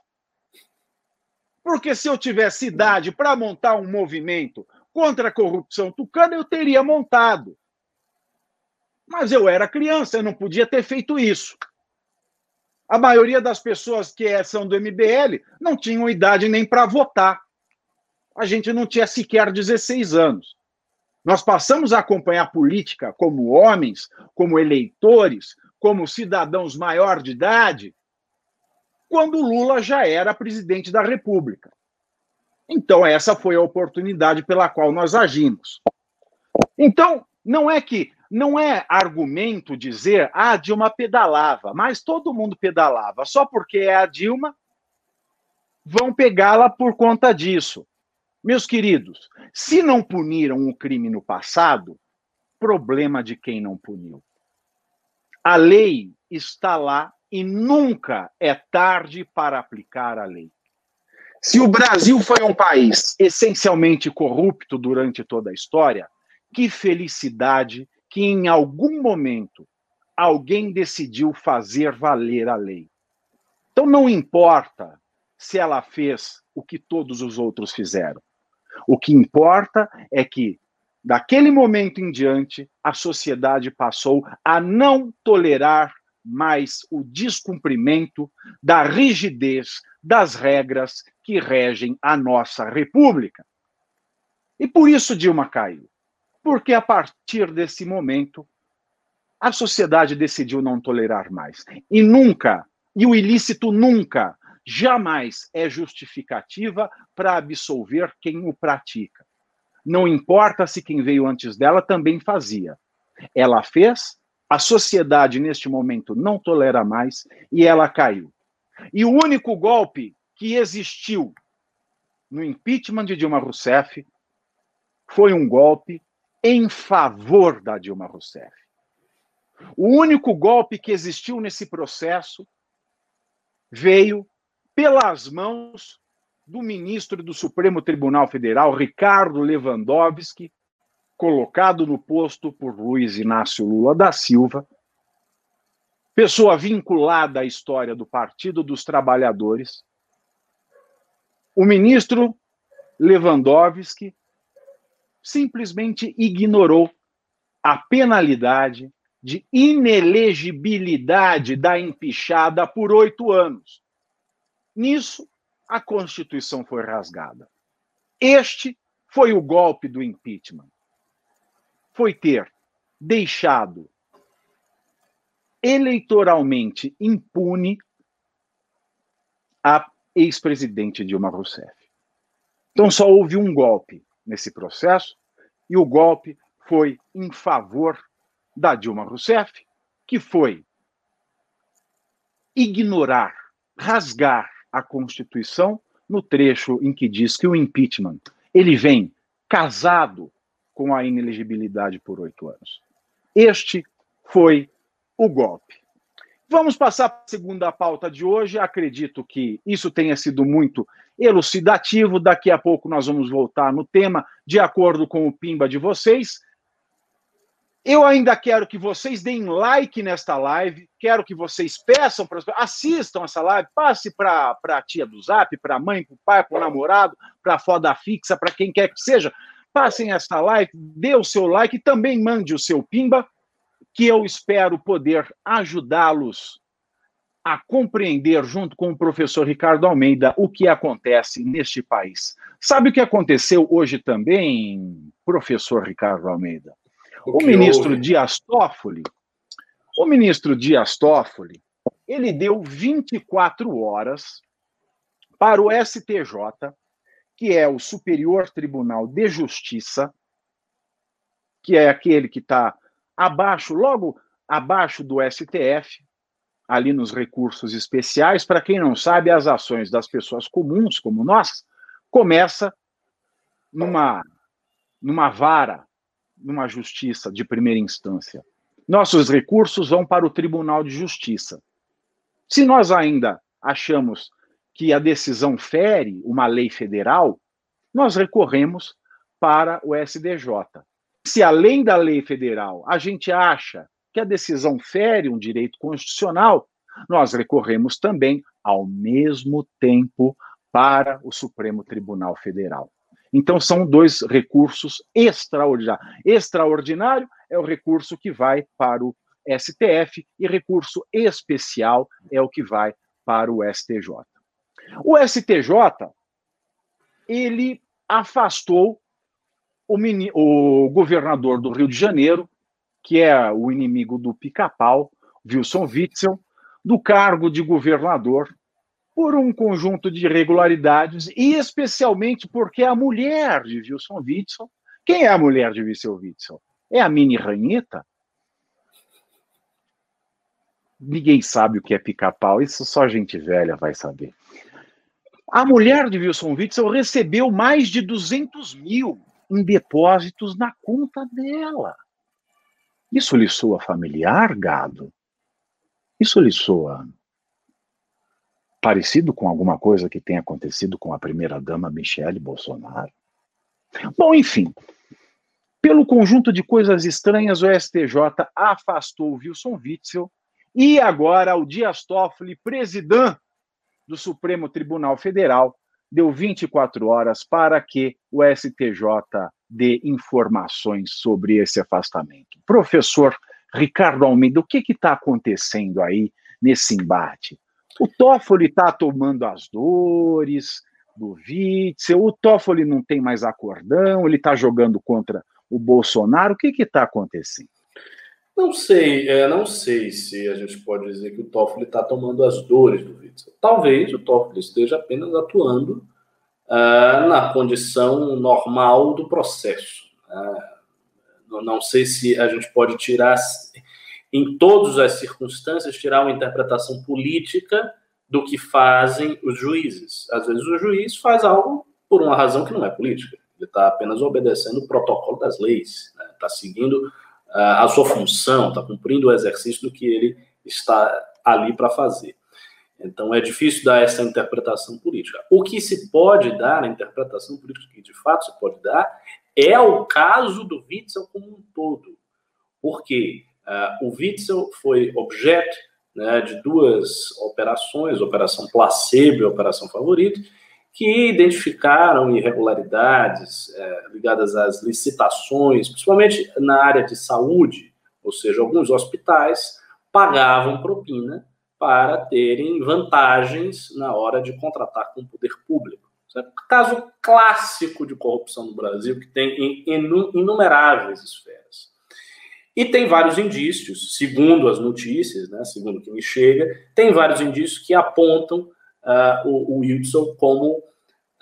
Speaker 1: Porque se eu tivesse idade para montar um movimento contra a corrupção tucana, eu teria montado. Mas eu era criança, eu não podia ter feito isso. A maioria das pessoas que é, são do MBL não tinham idade nem para votar. A gente não tinha sequer 16 anos. Nós passamos a acompanhar política como homens, como eleitores, como cidadãos maior de idade, quando Lula já era presidente da República. Então, essa foi a oportunidade pela qual nós agimos. Então, não é que não é argumento dizer ah, a Dilma pedalava, mas todo mundo pedalava. Só porque é a Dilma, vão pegá-la por conta disso. Meus queridos, se não puniram o crime no passado, problema de quem não puniu. A lei está lá e nunca é tarde para aplicar a lei. Se o Brasil foi um país essencialmente corrupto durante toda a história, que felicidade que em algum momento alguém decidiu fazer valer a lei. Então não importa se ela fez o que todos os outros fizeram. O que importa é que, daquele momento em diante, a sociedade passou a não tolerar mais o descumprimento da rigidez das regras que regem a nossa república. E por isso Dilma caiu porque a partir desse momento a sociedade decidiu não tolerar mais. E nunca, e o ilícito nunca, jamais é justificativa para absolver quem o pratica. Não importa se quem veio antes dela também fazia. Ela fez, A sociedade, neste momento, não tolera mais e ela caiu. E o único golpe que existiu no impeachment de Dilma Rousseff foi um golpe em favor da Dilma Rousseff. O único golpe que existiu nesse processo veio pelas mãos do ministro do Supremo Tribunal Federal, Ricardo Lewandowski, colocado no posto por Luiz Inácio Lula da Silva, pessoa vinculada à história do Partido dos Trabalhadores. O ministro Lewandowski simplesmente ignorou a penalidade de inelegibilidade da empichada por oito anos. Nisso, a Constituição foi rasgada. Este foi o golpe do impeachment. Foi ter deixado eleitoralmente impune a ex-presidente Dilma Rousseff. Então só houve um golpe nesse processo e o golpe foi em favor da Dilma Rousseff, que foi ignorar, rasgar a Constituição no trecho em que diz que o impeachment ele vem casado com a inelegibilidade por oito anos. Este foi o golpe. Vamos passar para a segunda pauta de hoje. Acredito que isso tenha sido muito elucidativo. Daqui a pouco nós vamos voltar no tema, de acordo com o pimba de vocês. Eu ainda quero que vocês deem like nesta live, quero que vocês peçam para assistam essa live, passe para a tia do Zap, para a mãe, para o pai, para o namorado, para a foda fixa, para quem quer que seja. Passem essa live, dê o seu like e também mande o seu pimba, que eu espero poder ajudá-los a compreender, junto com o professor Ricardo Almeida, o que acontece neste país. Sabe o que aconteceu hoje também, professor Ricardo Almeida? O, o ministro houve? Dias Toffoli, o ministro Dias Toffoli, ele deu 24 horas para o STJ, que é o Superior Tribunal de Justiça, que é aquele que está abaixo, logo abaixo do STF, ali nos recursos especiais. Para quem não sabe, as ações das pessoas comuns, como nós, começa numa, numa vara numa justiça de primeira instância. Nossos recursos vão para o Tribunal de Justiça. Se nós ainda achamos que a decisão fere uma lei federal, nós recorremos para o SDJ. Se além da lei federal a gente acha que a decisão fere um direito constitucional, nós recorremos também ao mesmo tempo para o Supremo Tribunal Federal. Então, são dois recursos extraordinários. Extraordinário é o recurso que vai para o STF e recurso especial é o que vai para o STJ. O STJ, ele afastou o, mini, o governador do Rio de Janeiro, que é o inimigo do pica-pau, Wilson Witzel, do cargo de governador por um conjunto de irregularidades, e especialmente porque a mulher de Wilson Witzel, quem é a mulher de Wilson Witzel? É a mini ranheta? Ninguém sabe o que é pica-pau, isso só gente velha vai saber. A mulher de Wilson Witzel recebeu mais de 200 mil em depósitos na conta dela. Isso lhe soa familiar, gado? Isso lhe soa parecido com alguma coisa que tenha acontecido com a primeira-dama Michele Bolsonaro. Bom, enfim, pelo conjunto de coisas estranhas, o STJ afastou o Wilson Witzel e agora o Dias Toffoli, presidente do Supremo Tribunal Federal, deu 24 horas para que o STJ dê informações sobre esse afastamento. Professor Ricardo Almeida, o que está acontecendo aí nesse embate? O Toffoli está tomando as dores do Witzel, o Toffoli não tem mais acordão, ele está jogando contra o Bolsonaro. O que está acontecendo?
Speaker 2: Não sei, é, não sei se a gente pode dizer que o Toffoli está tomando as dores do Witzel. Talvez o Toffoli esteja apenas atuando uh, na condição normal do processo. Uh, não sei se a gente pode tirar em todas as circunstâncias, tirar uma interpretação política do que fazem os juízes. Às vezes o juiz faz algo por uma razão que não é política. Ele está apenas obedecendo o protocolo das leis, está né? Tá seguindo a sua função, está cumprindo o exercício do que ele está ali para fazer. Então é difícil dar essa interpretação política. O que se pode dar, a interpretação política que de fato se pode dar, é o caso do Witzel como um todo. Porque uh, o Witzel foi objeto né, de duas operações, Operação Placebo e Operação Favorito, que identificaram irregularidades é, ligadas às licitações, principalmente na área de saúde, ou seja, alguns hospitais pagavam propina para terem vantagens na hora de contratar com o poder público. Caso clássico de corrupção no Brasil, que tem em inumeráveis esferas. E tem vários indícios, segundo as notícias, né, segundo o que me chega, tem vários indícios que apontam uh, o, o Wilson como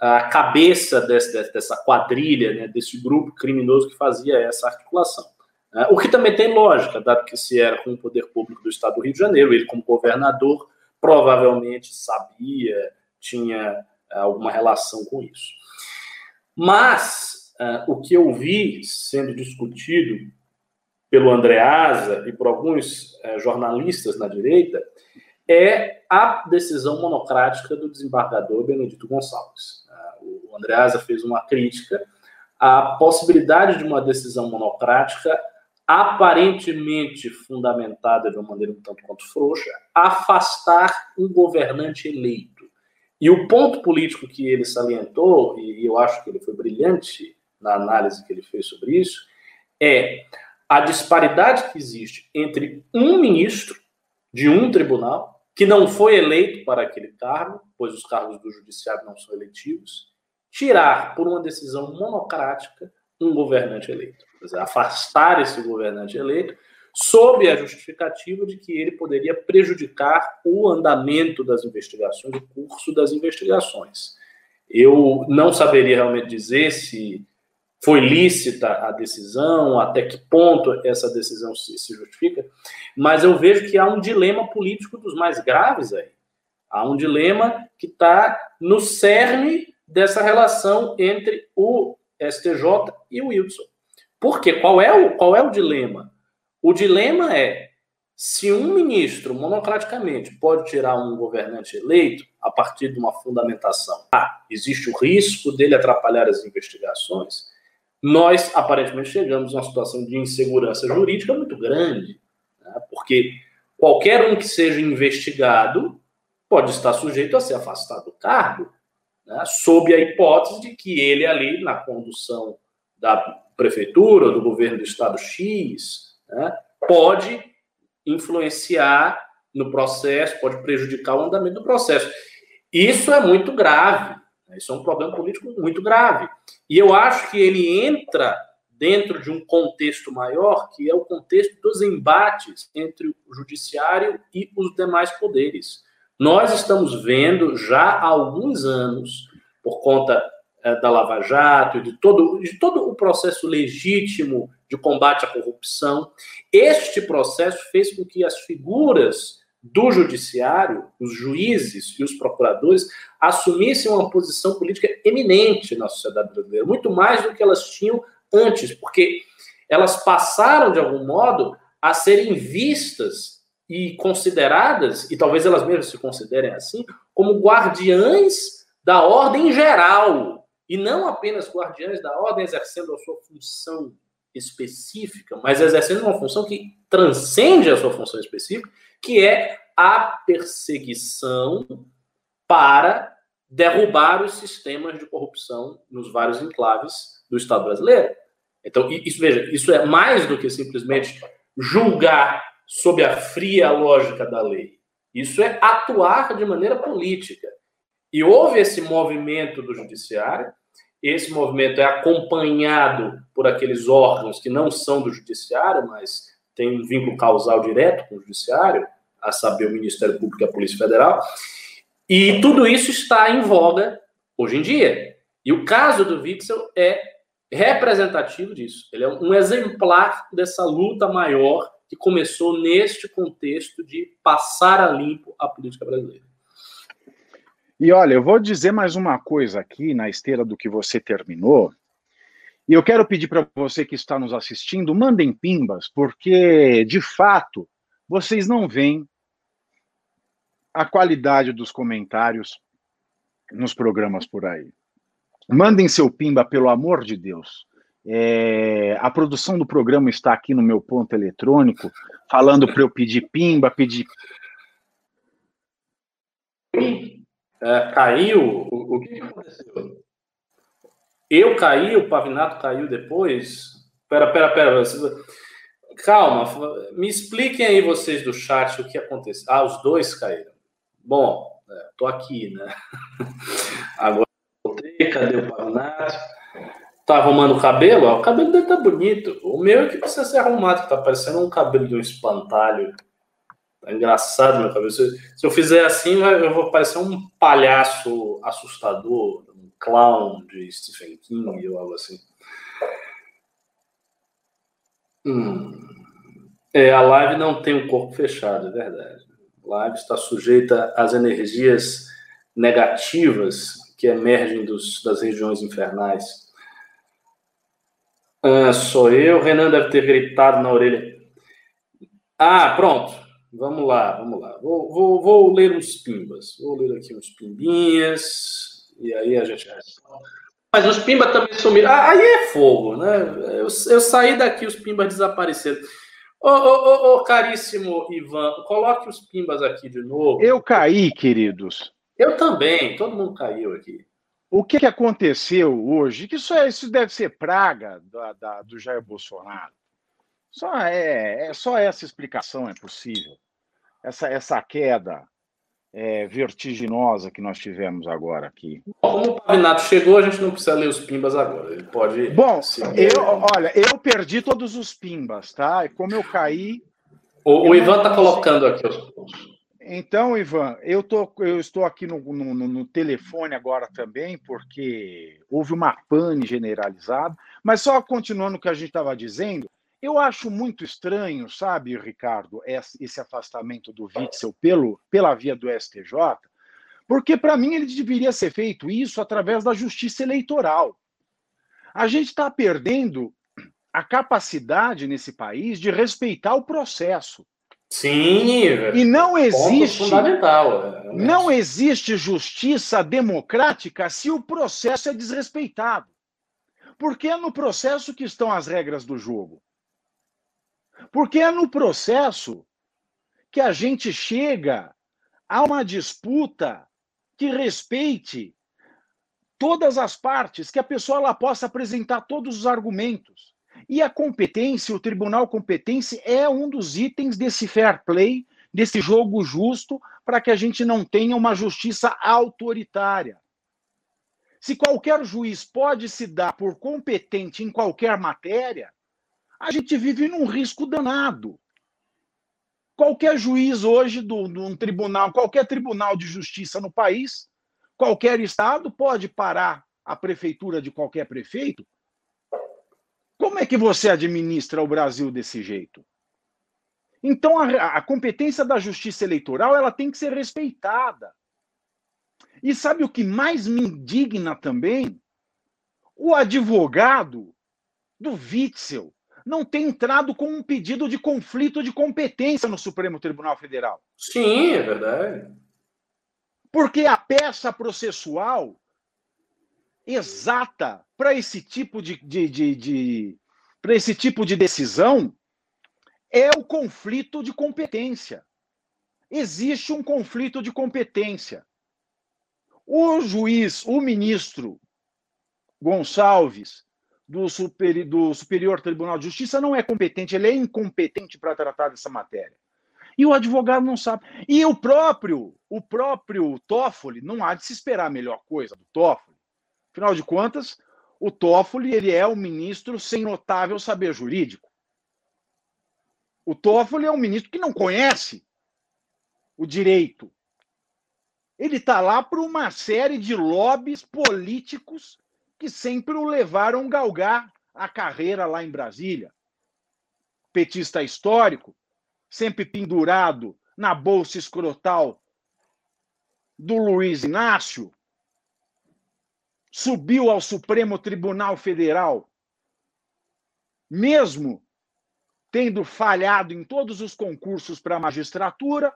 Speaker 2: a cabeça desse, dessa quadrilha, né, desse grupo criminoso que fazia essa articulação. Uh, o que também tem lógica, dado que se era com o poder público do Estado do Rio de Janeiro, ele como governador provavelmente sabia, tinha uh, alguma relação com isso. Mas uh, o que eu vi sendo discutido pelo Andreasa e por alguns jornalistas na direita é a decisão monocrática do desembargador Benedito Gonçalves. O Andreasa fez uma crítica à possibilidade de uma decisão monocrática aparentemente fundamentada de uma maneira um tanto quanto frouxa, afastar um governante eleito. E o ponto político que ele salientou, e eu acho que ele foi brilhante na análise que ele fez sobre isso, é a disparidade que existe entre um ministro de um tribunal que não foi eleito para aquele cargo, pois os cargos do judiciário não são eletivos, tirar por uma decisão monocrática um governante eleito. Dizer, afastar esse governante eleito sob a justificativa de que ele poderia prejudicar o andamento das investigações, o curso das investigações. Eu não saberia realmente dizer se foi lícita a decisão, até que ponto essa decisão se, se, justifica, mas eu vejo que há um dilema político dos mais graves aí. Há um dilema que está no cerne dessa relação entre o STJ e o Wilson. Por quê? Qual é o, qual é o dilema? O dilema é se um ministro monocraticamente pode tirar um governante eleito a partir de uma fundamentação, ah, existe o risco dele atrapalhar as investigações, nós aparentemente chegamos a uma situação de insegurança jurídica muito grande, né? porque qualquer um que seja investigado pode estar sujeito a ser afastado do cargo, né? sob a hipótese de que ele ali na condução da prefeitura, do governo do estado X, né? pode influenciar no processo, pode prejudicar o andamento do processo. Isso é muito grave. Isso é um problema político muito grave. E eu acho que ele entra dentro de um contexto maior, que é o contexto dos embates entre o judiciário e os demais poderes. Nós estamos vendo já há alguns anos, por conta é, da Lava Jato e de todo, de todo o processo legítimo de combate à corrupção, este processo fez com que as figuras do judiciário, os juízes e os procuradores, assumissem uma posição política eminente na sociedade brasileira, muito mais do que elas tinham antes, porque elas passaram, de algum modo, a serem vistas e consideradas, e talvez elas mesmas se considerem assim, como guardiães da ordem geral, e não apenas guardiães da ordem exercendo a sua função específica, mas exercendo uma função que transcende a sua função específica, que é a perseguição para derrubar os sistemas de corrupção nos vários enclaves do Estado brasileiro. Então, isso, veja, isso é mais do que simplesmente julgar sob a fria lógica da lei. Isso é atuar de maneira política. E houve esse movimento do judiciário, esse movimento é acompanhado por aqueles órgãos que não são do judiciário, mas têm um vínculo causal direto com o judiciário, a saber, o Ministério Público e a Polícia Federal. E tudo isso está em voga hoje em dia. E o caso do Witzel é representativo disso. Ele é um exemplar dessa luta maior que começou neste contexto de passar a limpo a política brasileira.
Speaker 1: E olha, eu vou dizer mais uma coisa aqui na esteira do que você terminou. E eu quero pedir para você que está nos assistindo, mandem pimbas, porque de fato vocês não veem a qualidade dos comentários nos programas por aí. Mandem seu pimba, pelo amor de Deus. É, a produção do programa está aqui no meu ponto eletrônico, falando para eu pedir pimba, pedir.
Speaker 2: É, caiu? O, o, que aconteceu? Eu caí, o Pavinato caiu depois? Pera, pera, pera. Calma, me expliquem aí vocês do chat o que aconteceu. Ah, os dois caíram. Bom, é, tô aqui, né? Agora voltei, cadê o Pavinato? Tá arrumando o cabelo? o cabelo dele tá bonito. O meu é que precisa ser arrumado, tá parecendo um cabelo de um espantalho. Tá engraçado meu cabelo. Se, eu fizer assim, eu vou parecer um palhaço assustador, clown de Stephen King ou algo assim. Hum. É, a live não tem o corpo fechado, é verdade. A live está sujeita às energias negativas que emergem dos, das regiões infernais. Ah, sou eu. Renan deve ter gritado na orelha. Ah, pronto. Vamos lá, vamos lá. Vou, vou, vou ler uns pimbas. Vou ler aqui uns pimbinhas. E aí a gente. Mas os pimbas também sumiram. Ah, aí é fogo, né? Eu, eu saí daqui, os pimbas desapareceram. Ô, ô, ô, ô, caríssimo Ivan, coloque os pimbas aqui de novo.
Speaker 1: Eu caí, queridos.
Speaker 2: Eu também, todo mundo caiu aqui.
Speaker 1: O que, que aconteceu hoje? Que isso, é, isso deve ser praga da, da, do Jair Bolsonaro. Só é, é, só essa explicação é possível. Essa, essa queda é, vertiginosa que nós tivemos agora aqui.
Speaker 2: Como o Pavinato chegou, a gente não precisa ler os pimbas agora. Ele pode.
Speaker 1: Bom, eu, olha, eu perdi todos os pimbas, tá? E como eu caí.
Speaker 2: O, o Ivan está colocando aqui os pontos.
Speaker 1: Então, Ivan, eu, tô, eu estou aqui no, no, no, telefone agora também, porque houve uma pane generalizada, mas só continuando o que a gente estava dizendo, eu acho muito estranho, sabe, Ricardo, esse afastamento do Witzel pelo, pela via do STJ, porque para mim ele deveria ser feito isso através da justiça eleitoral. A gente está perdendo a capacidade nesse país de respeitar o processo.
Speaker 2: Sim,
Speaker 1: e não existe fundamental. É, não existe justiça democrática se o processo é desrespeitado. Porque é no processo que estão as regras do jogo. Porque é no processo que a gente chega a uma disputa que respeite todas as partes, que a pessoa ela possa apresentar todos os argumentos. E a competência, o tribunal competência é um dos itens desse fair play, desse jogo justo, para que a gente não tenha uma justiça autoritária. Se qualquer juiz pode se dar por competente em qualquer matéria, a gente vive num risco danado. Qualquer juiz hoje de um tribunal, qualquer tribunal de justiça no país, qualquer estado pode parar a prefeitura de qualquer prefeito como é que você administra o Brasil desse jeito? Então, a, a, competência da justiça eleitoral ela tem que ser respeitada. E sabe o que mais me indigna também? O advogado do Witzel não tem entrado com um pedido de conflito de competência no Supremo Tribunal Federal.
Speaker 2: Sim, é verdade.
Speaker 1: Porque a peça processual exata para esse tipo de, de, de, de para esse tipo de decisão é o conflito de competência. Existe um conflito de competência. O juiz, o ministro Gonçalves, do, Super, do Superior Tribunal de Justiça, não é competente, ele é incompetente para tratar dessa matéria. E o advogado não sabe. E o próprio, o próprio Toffoli, não há de se esperar a melhor coisa do Toffoli. Afinal de contas, o Toffoli ele é um ministro sem notável saber jurídico. O Toffoli é um ministro que não conhece o direito. Ele está lá por uma série de lobbies políticos que sempre o levaram galgar a carreira lá em Brasília. Petista histórico, sempre pendurado na bolsa escrotal do Luiz Inácio, subiu ao Supremo Tribunal Federal, mesmo tendo falhado em todos os concursos para a magistratura,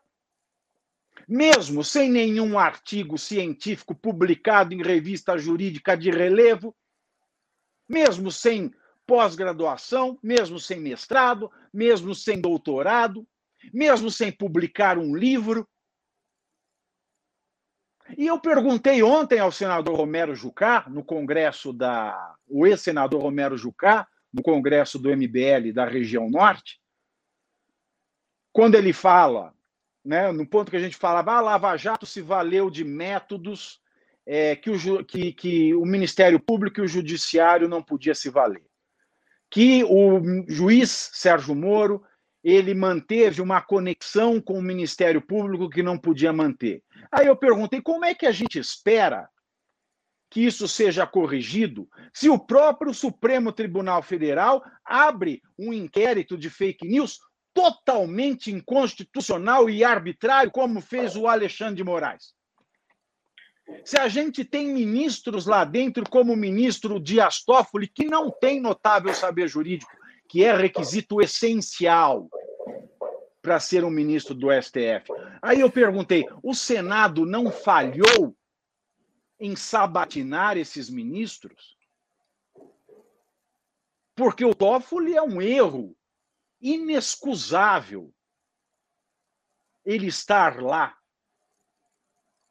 Speaker 1: mesmo sem nenhum artigo científico publicado em revista jurídica de relevo, mesmo sem pós-graduação, mesmo sem mestrado, mesmo sem doutorado, mesmo sem publicar um livro. E eu perguntei ontem ao senador Romero Jucá, no congresso da. o ex-senador Romero Jucá, no congresso do MBL da região norte, quando ele fala, né, no ponto que a gente falava, ah, a Lava Jato se valeu de métodos é, que, o, que, que o Ministério Público e o Judiciário não podia se valer. Que o juiz Sérgio Moro ele manteve uma conexão com o Ministério Público que não podia manter. Aí eu perguntei como é que a gente espera que isso seja corrigido se o próprio Supremo Tribunal Federal abre um inquérito de fake news totalmente inconstitucional e arbitrário, como fez o Alexandre de Moraes. Se a gente tem ministros lá dentro, como o ministro Dias Toffoli, que não tem notável saber jurídico, que é requisito essencial para ser um ministro do STF. Aí eu perguntei: o Senado não falhou em sabatinar esses ministros? Porque o Toffoli é um erro inexcusável ele estar lá.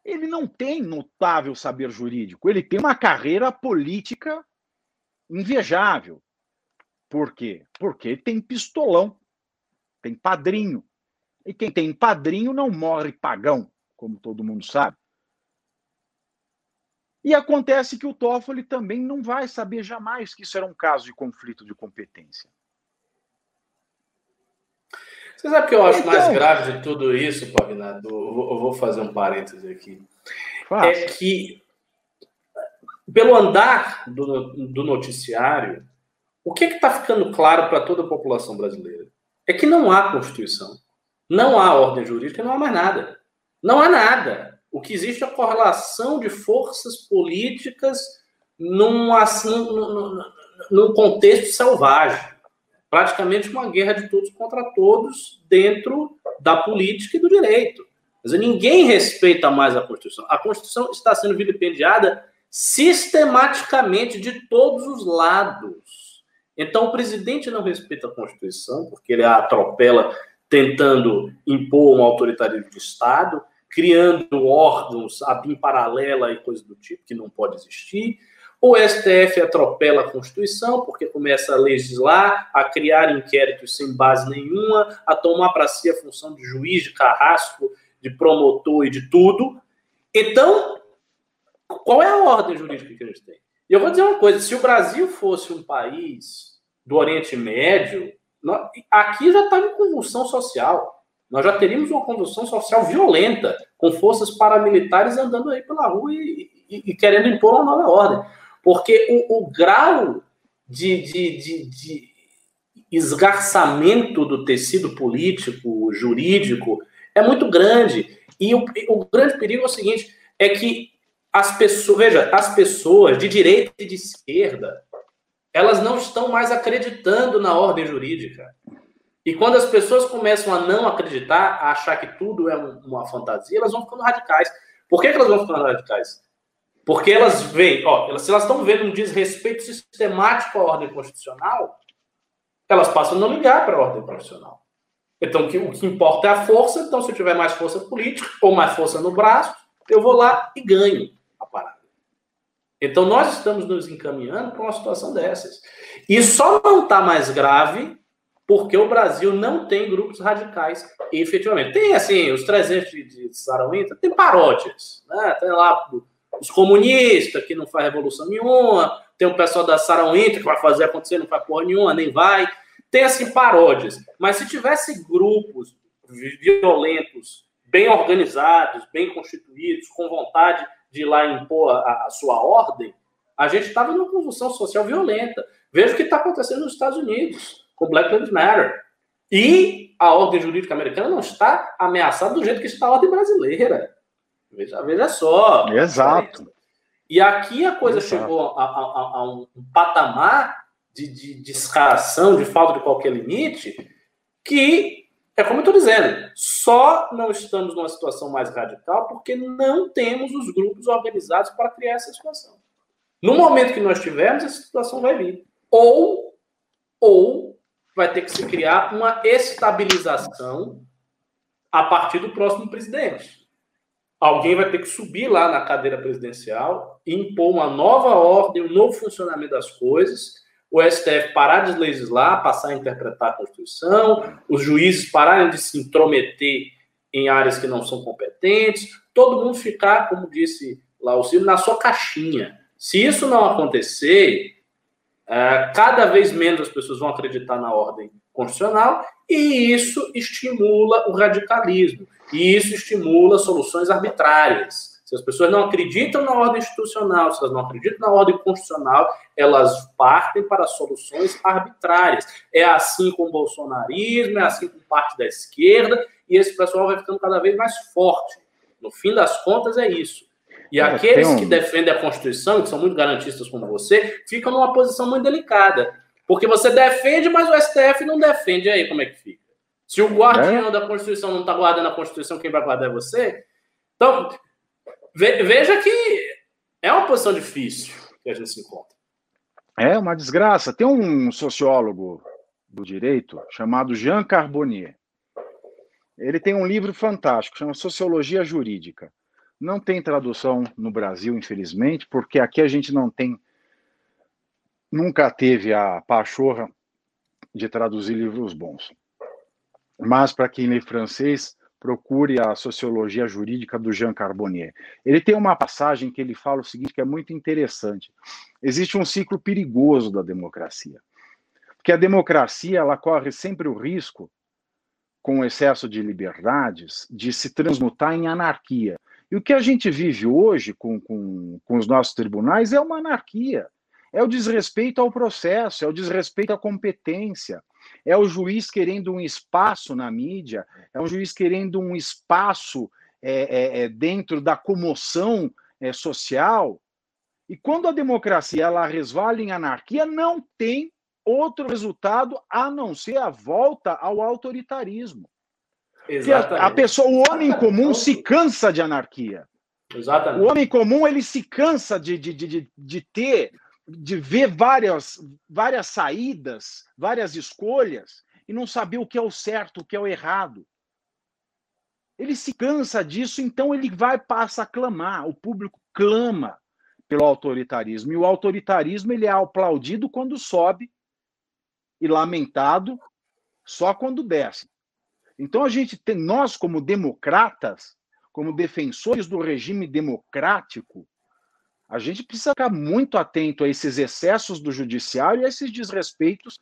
Speaker 1: Ele não tem notável saber jurídico, ele tem uma carreira política invejável. Por quê? Porque tem pistolão, tem padrinho. E quem tem padrinho não morre pagão, como todo mundo sabe. E acontece que o Toffoli também não vai saber jamais que isso era um caso de conflito de competência.
Speaker 2: Você sabe o que eu acho então, mais grave de tudo isso, Pavinato? Eu vou fazer um parêntese aqui. É que, pelo andar do, do noticiário, o que está ficando claro para toda a população brasileira? É que não há Constituição, não há ordem jurídica, não há mais nada. Não há nada. O que existe é a correlação de forças políticas num, num, num contexto selvagem. Praticamente uma guerra de todos contra todos dentro da política e do direito. Mas ninguém respeita mais a Constituição. A Constituição está sendo vilipendiada sistematicamente de todos os lados. Então, o presidente não respeita a Constituição, porque ele a atropela tentando impor um autoritarismo de Estado, criando órgãos a bim paralela e coisas do tipo, que não pode existir. O STF atropela a Constituição, porque começa a legislar, a criar inquéritos sem base nenhuma, a tomar para si a função de juiz, de carrasco, de promotor e de tudo. Então, qual é a ordem jurídica que a gente tem? E eu vou dizer uma coisa: se o Brasil fosse um país do Oriente Médio, nós, aqui já está em convulsão social. Nós já teríamos uma convulsão social violenta, com forças paramilitares andando aí pela rua e, e, e querendo impor uma nova ordem. Porque o, o grau de, de, de, de esgarçamento do tecido político, jurídico, é muito grande. E o, o grande perigo é o seguinte: é que as pessoas, veja, as pessoas de direita e de esquerda, elas não estão mais acreditando na ordem jurídica. E quando as pessoas começam a não acreditar, a achar que tudo é uma fantasia, elas vão ficando radicais. Por que, que elas vão ficando radicais? Porque elas veem, ó, se elas estão vendo um desrespeito sistemático à ordem constitucional, elas passam a não ligar para a ordem profissional. Então, que, o que importa é a força. Então, se eu tiver mais força política ou mais força no braço, eu vou lá e ganho a parada. Então, nós estamos nos encaminhando para uma situação dessas. E só não está mais grave porque o Brasil não tem grupos radicais, efetivamente. Tem, assim, os 300 de, Sarauinta, tem paródias. Né? Tem lá os comunistas, que não faz revolução nenhuma. Tem o pessoal da Sarauinta, que vai fazer acontecer, não faz porra nenhuma, nem vai. Tem, assim, paródias. Mas se tivesse grupos violentos, bem organizados, bem constituídos, com vontade de ir lá impor a, a sua ordem, a gente estava numa convulsão social violenta. Veja o que está acontecendo nos Estados Unidos, com Black Lives Matter. E a ordem jurídica americana não está ameaçada do jeito que está a ordem brasileira. Veja, veja só.
Speaker 1: Exato.
Speaker 2: E aqui a coisa Exato. chegou a, a, a, um patamar de, de, de escaração, de falta de qualquer limite, que é como eu estou dizendo, só não estamos numa situação mais radical porque não temos os grupos organizados para criar essa situação. No momento que nós tivermos, essa situação vai vir. Ou, ou vai ter que se criar uma estabilização a partir do próximo presidente. Alguém vai ter que subir lá na cadeira presidencial impor uma nova ordem, um novo funcionamento das coisas o STF parar de legislar, passar a interpretar a Constituição, os juízes pararem de se intrometer em áreas que não são competentes, todo mundo ficar, como disse lá o na sua caixinha. Se isso não acontecer, é, cada vez menos as pessoas vão acreditar na ordem constitucional e isso estimula o radicalismo, e isso estimula soluções arbitrárias. Se as pessoas não acreditam na ordem institucional, se elas não acreditam na ordem constitucional, elas partem para soluções arbitrárias. É assim com o bolsonarismo, é assim com parte da esquerda, e esse pessoal vai ficando cada vez mais forte. No fim das contas, é isso. E é, aqueles um... que defendem a Constituição, que são muito garantistas como você, ficam numa posição muito delicada. Porque você defende, mas o STF não defende. aí, como é que fica? Se o guardião é? da Constituição não está guardando a Constituição, quem vai guardar é você? Então, veja que é uma posição difícil que a gente se encontra.
Speaker 1: É uma desgraça. Tem um sociólogo do direito chamado Jean Carbonnier. Ele tem um livro fantástico, chama Sociologia Jurídica. Não tem tradução no Brasil, infelizmente, porque aqui a gente não tem, nunca teve a pachorra de traduzir livros bons. Mas para quem lê francês, procure a sociologia jurídica do Jean Carbonnier. Ele tem uma passagem que ele fala o seguinte, que é muito interessante. Existe um ciclo perigoso da democracia. Porque a democracia, ela corre sempre o risco, com o excesso de liberdades, de se transmutar em anarquia. E o que a gente vive hoje com, com, com os nossos tribunais é uma anarquia. É o desrespeito ao processo, é o desrespeito à competência, é o juiz querendo um espaço na mídia, é um juiz querendo um espaço é, é, é, dentro da comoção é, social. E quando a democracia ela resvala em anarquia, não tem outro resultado a não ser a volta ao autoritarismo. Exatamente. A, a pessoa, o homem comum se cansa de anarquia. Exatamente. O homem comum ele se cansa de, de, de, de ter de ver várias, várias saídas, várias escolhas e não saber o que é o certo, o que é o errado. Ele se cansa disso, então ele vai passa a clamar. O público clama pelo autoritarismo e o autoritarismo ele é aplaudido quando sobe e lamentado só quando desce. Então a gente tem nós como democratas, como defensores do regime democrático, a gente precisa ficar muito atento a esses excessos do judiciário e a esses desrespeitos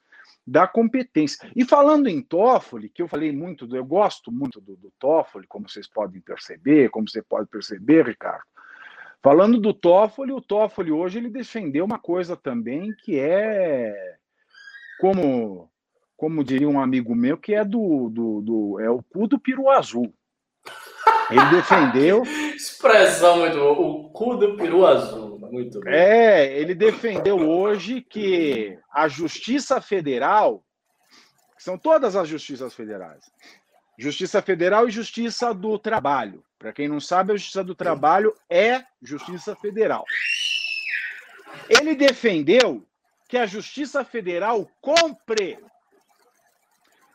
Speaker 1: da competência. E falando em Toffoli, que eu falei muito, eu gosto muito do, do Toffoli, como vocês podem perceber, como você pode perceber, Ricardo. Falando do Toffoli, o Toffoli hoje ele defendeu uma coisa também que é como como diria um amigo meu, que é do, do, do é o cu do peru azul. Ele defendeu.
Speaker 2: Expressão muito boa. O cu do peru azul. Muito bom.
Speaker 1: É, ele defendeu hoje que a Justiça Federal, são todas as justiças federais, Justiça Federal e Justiça do Trabalho. Para quem não sabe, a Justiça do Trabalho é Justiça Federal. Ele defendeu que a Justiça Federal compre.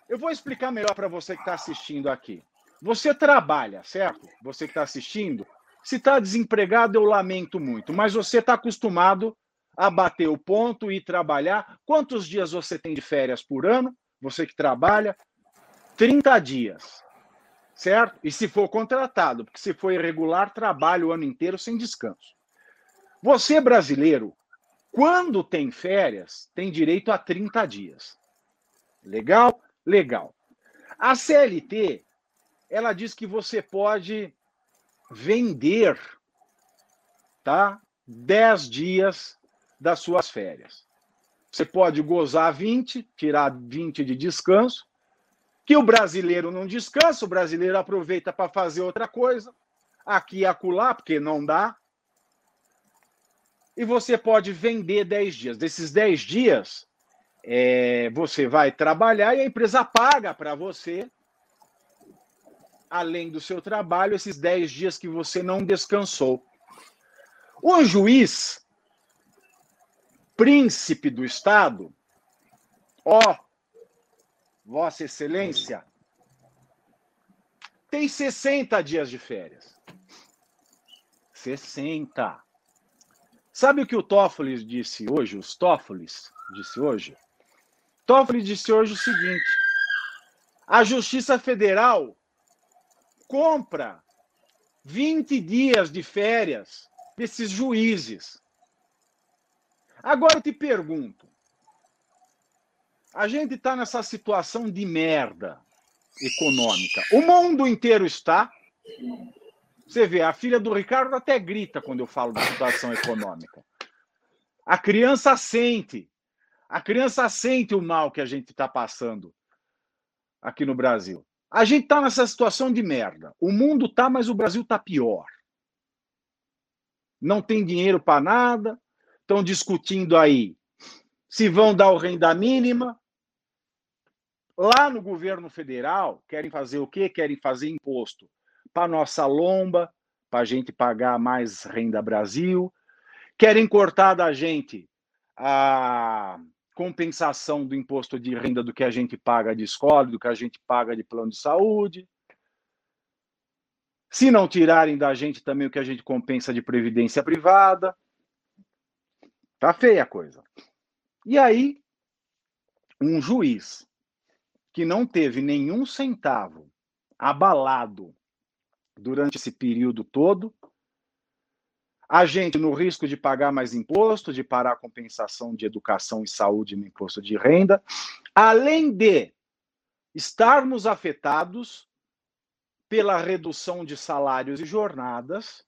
Speaker 1: Eu vou explicar melhor para você que está assistindo aqui. Você trabalha, certo? Você que está assistindo. Se está desempregado, eu lamento muito, mas você está acostumado a bater o ponto e trabalhar. Quantos dias você tem de férias por ano? Você que trabalha? 30 dias, certo? E se for contratado, porque se for irregular, trabalha o ano inteiro sem descanso. Você, brasileiro, quando tem férias, tem direito a 30 dias. Legal? Legal. A CLT ela diz que você pode vender tá? 10 dias das suas férias. Você pode gozar 20, tirar 20 de descanso que o brasileiro não descansa, o brasileiro aproveita para fazer outra coisa, aqui e acolá, porque não dá. E você pode vender 10 dias. Desses 10 dias, é, você vai trabalhar e a empresa paga para você, além do seu trabalho, esses 10 dias que você não descansou. O juiz, príncipe do Estado, ó, Vossa Excelência, tem 60 dias de férias. 60. Sabe o que o Toffoli disse hoje? Os Toffoli disse hoje? Toffoli disse hoje o seguinte: a Justiça Federal compra 20 dias de férias desses juízes. Agora eu te pergunto: a gente está nessa situação de merda econômica. O mundo inteiro está. Você vê, a filha do Ricardo até grita quando eu falo da situação econômica. A criança sente. A criança sente o mal que a gente está passando aqui no Brasil. A gente está nessa situação de merda. O mundo está, mas o Brasil está pior. Não tem dinheiro para nada. Estão discutindo aí se vão dar o renda mínima. Lá no governo federal, querem fazer o quê? Querem fazer imposto para nossa lomba, para a gente pagar mais renda Brasil. Querem cortar da gente a compensação do imposto de renda do que a gente paga de escola, do que a gente paga de plano de saúde. Se não tirarem da gente também o que a gente compensa de previdência privada. Tá feia a coisa. E aí, um juiz que não teve nenhum centavo abalado durante esse período todo, a gente no risco de pagar mais imposto, de parar a compensação de educação e saúde no imposto de renda, além de estarmos afetados pela redução de salários e jornadas.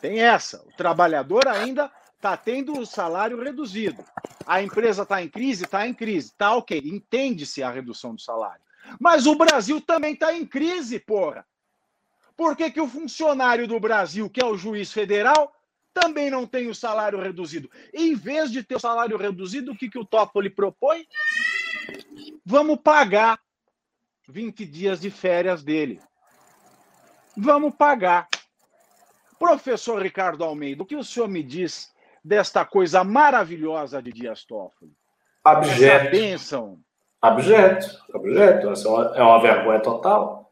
Speaker 1: Tem essa, o trabalhador ainda está tendo o salário reduzido. A empresa está em crise? Está em crise. Está ok, entende-se a redução do salário. Mas o Brasil também está em crise, porra. Por que, que o funcionário do Brasil, que é o juiz federal, também não tem o salário reduzido? Em vez de ter o salário reduzido, o que, que o Toffoli propõe? Vamos pagar 20 dias de férias dele. Vamos pagar. Professor Ricardo Almeida, o que o senhor me diz desta coisa maravilhosa de Dias Toffoli?
Speaker 2: Abjeto. Essa bênção. Abjeto, abjeto. Essa é uma vergonha total.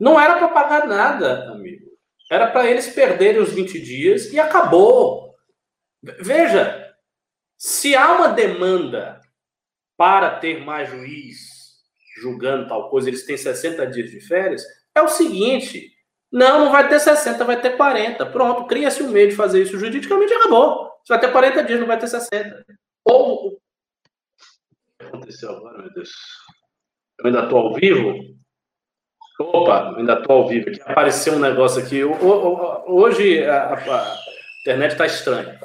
Speaker 2: Não era para pagar nada, amigo. Era para eles perderem os 20 dias e acabou. Veja, se há uma demanda para ter mais juiz julgando tal coisa, eles têm 60 dias de férias, é o seguinte: não, não vai ter 60, vai ter 40. Pronto, cria-se um meio de fazer isso juridicamente e acabou. Você vai ter 40 dias, não vai ter 60. Ou. O que aconteceu agora, meu Deus? Eu ainda estou ao vivo? Opa, ainda estou ao vivo aqui. Apareceu um negócio aqui. Hoje a, a internet está estranha.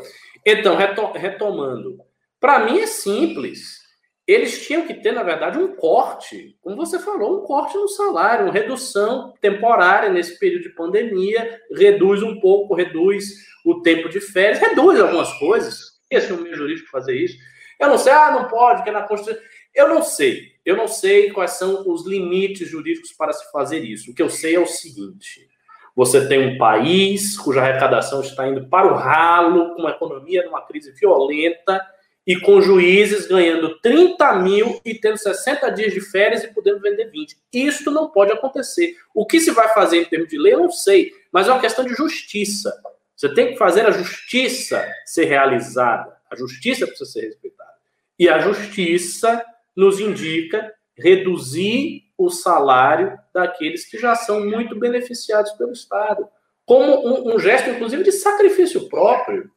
Speaker 2: Então, retomando. Para mim é simples. Eles tinham que ter, na verdade, um corte, como você falou, um corte no salário, uma redução temporária nesse período de pandemia, reduz um pouco, reduz o tempo de férias, reduz algumas coisas. Esse é o meio jurídico fazer isso. Eu não sei, ah, não pode, que é na Constituição. Eu não sei. Eu não sei quais são os limites jurídicos para se fazer isso. O que eu sei é o seguinte: você tem um país cuja arrecadação está indo para o ralo, com uma economia numa crise violenta e com juízes ganhando 30 mil e tendo 60 dias de férias e podendo vender 20. Isso não pode acontecer. O que se vai fazer em termos de lei, eu não sei, mas é uma questão de justiça. Você tem que fazer a justiça ser realizada. A justiça precisa ser respeitada. E a justiça nos indica reduzir o salário daqueles que já são muito beneficiados pelo Estado, como um, um gesto, inclusive, de sacrifício próprio.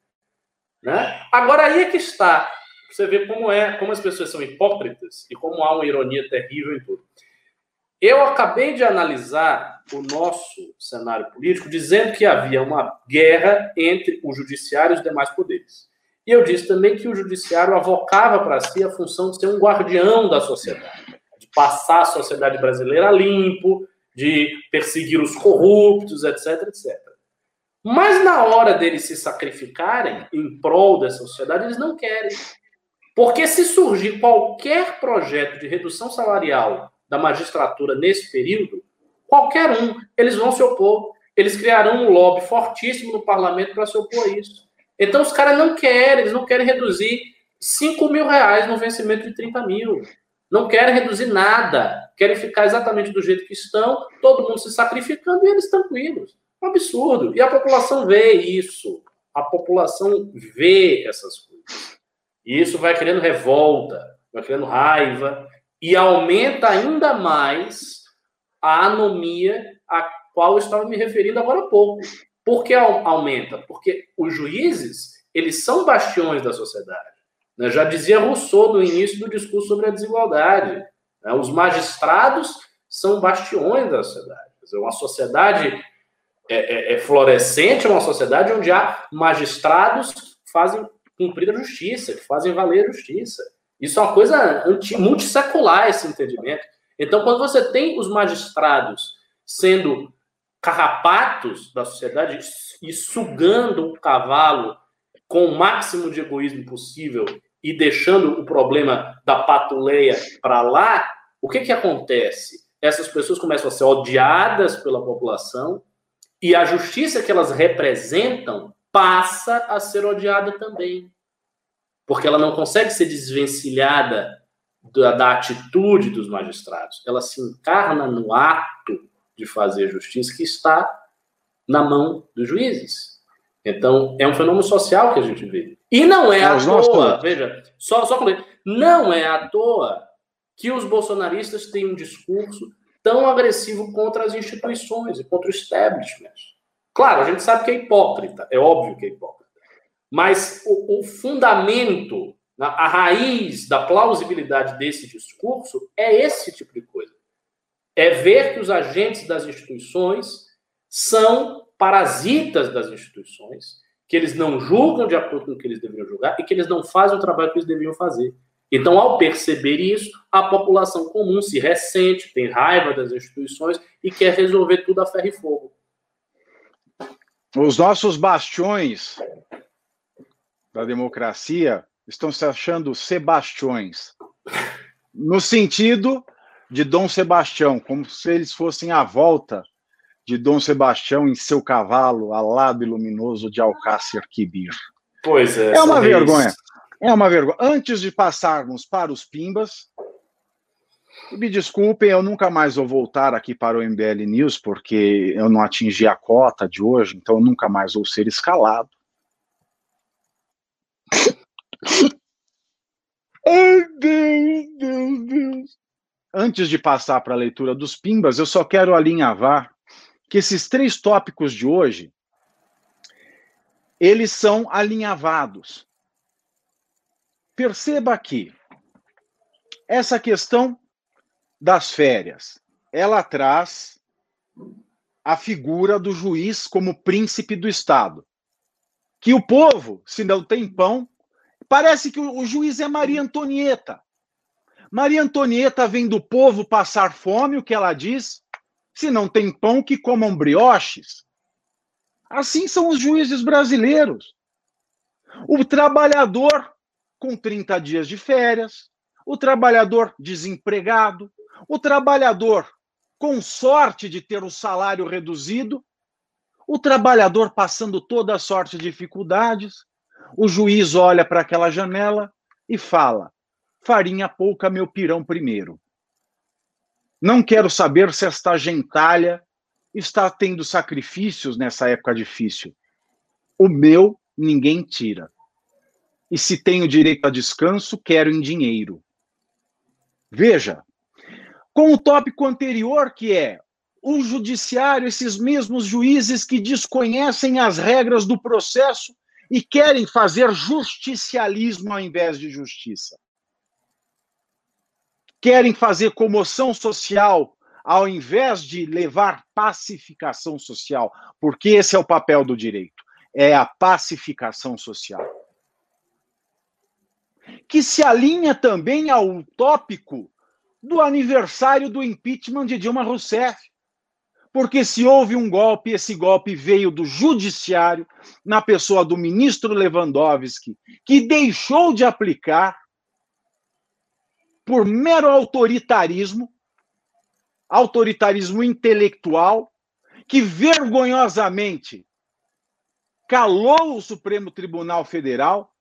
Speaker 2: Né? Agora aí é que está. Você vê como é, como as pessoas são hipócritas e como há uma ironia terrível em tudo. Eu acabei de analisar o nosso cenário político dizendo que havia uma guerra entre o judiciário e os demais poderes. E eu disse também que o judiciário avocava para si a função de ser um guardião da sociedade. de passar a sociedade brasileira limpo, de perseguir os corruptos, etc, etc. Mas na hora deles se sacrificarem em prol dessa sociedade, eles não querem. Porque se surgir qualquer projeto de redução salarial da magistratura nesse período, qualquer um, eles vão se opor. Eles criarão um lobby fortíssimo no parlamento para se opor a isso. Então os caras não querem, eles não querem reduzir 5 mil reais no vencimento de 30 mil. Não querem reduzir nada. Querem ficar exatamente do jeito que estão, todo mundo se sacrificando e eles tranquilos. É um absurdo. E a população vê isso. A população vê essas coisas. E isso vai criando revolta, vai criando raiva e aumenta ainda mais a anomia a qual eu estava me referindo agora há pouco. Por que aumenta? Porque os juízes, eles são bastiões da sociedade. Né? Já dizia Rousseau no início do discurso sobre a desigualdade. Né? Os magistrados são bastiões da sociedade. Quer dizer, uma sociedade é, é, é florescente, uma sociedade onde há magistrados que fazem cumprir a justiça, que fazem valer a justiça. Isso é uma coisa anti, multissecular, esse entendimento. Então, quando você tem os magistrados sendo carrapatos da sociedade e sugando o cavalo com o máximo de egoísmo possível e deixando o problema da patuleia para lá, o que, que acontece? Essas pessoas começam a ser odiadas pela população e a justiça que elas representam passa a ser odiada também. Porque ela não consegue ser desvencilhada da, da atitude dos magistrados. Ela se encarna no ato de fazer justiça que está na mão dos juízes. Então, é um fenômeno social que a gente vê. E não é, à toa, veja, só, só não é à toa que os bolsonaristas têm um discurso tão agressivo contra as instituições e contra o establishment. Claro, a gente sabe que é hipócrita, é óbvio que é hipócrita. Mas o, o fundamento, a raiz da plausibilidade desse discurso é esse tipo de coisa. É ver que os agentes das instituições são parasitas das instituições, que eles não julgam de acordo com o que eles deveriam julgar e que eles não fazem o trabalho que eles deveriam fazer. Então, ao perceber isso, a população comum se ressente, tem raiva das instituições e quer resolver tudo a ferro e fogo.
Speaker 1: Os nossos bastiões da democracia estão se achando sebastiões, no sentido de Dom Sebastião, como se eles fossem a volta de Dom Sebastião em seu cavalo alado e luminoso de Alcácer Quibir.
Speaker 2: Pois é.
Speaker 1: É uma vergonha. É uma vergonha. Antes de passarmos para os Pimbas, me desculpem, eu nunca mais vou voltar aqui para o MBL News, porque eu não atingi a cota de hoje, então eu nunca mais vou ser escalado. Ai, Deus, Deus, Deus. Antes de passar para a leitura dos Pimbas, eu só quero alinhavar que esses três tópicos de hoje eles são alinhavados. Perceba que essa questão das férias, ela traz a figura do juiz como príncipe do Estado. Que o povo, se não tem pão, parece que o juiz é Maria Antonieta. Maria Antonieta vem do povo passar fome, o que ela diz? Se não tem pão, que comam brioches. Assim são os juízes brasileiros. O trabalhador com 30 dias de férias, o trabalhador desempregado, o trabalhador com sorte de ter o salário reduzido, o trabalhador passando toda a sorte de dificuldades. O juiz olha para aquela janela e fala: farinha pouca, meu pirão primeiro. Não quero saber se esta gentalha está tendo sacrifícios nessa época difícil. O meu ninguém tira. E se tenho direito a descanso, quero em dinheiro. Veja, com o tópico anterior, que é o judiciário, esses mesmos juízes que desconhecem as regras do processo e querem fazer justicialismo ao invés de justiça querem fazer comoção social ao invés de levar pacificação social, porque esse é o papel do direito, é a pacificação social. Que se alinha também ao tópico do aniversário do impeachment de Dilma Rousseff. Porque se houve um golpe, esse golpe veio do judiciário, na pessoa do ministro Lewandowski, que deixou de aplicar por mero autoritarismo, autoritarismo intelectual, que vergonhosamente calou o Supremo Tribunal Federal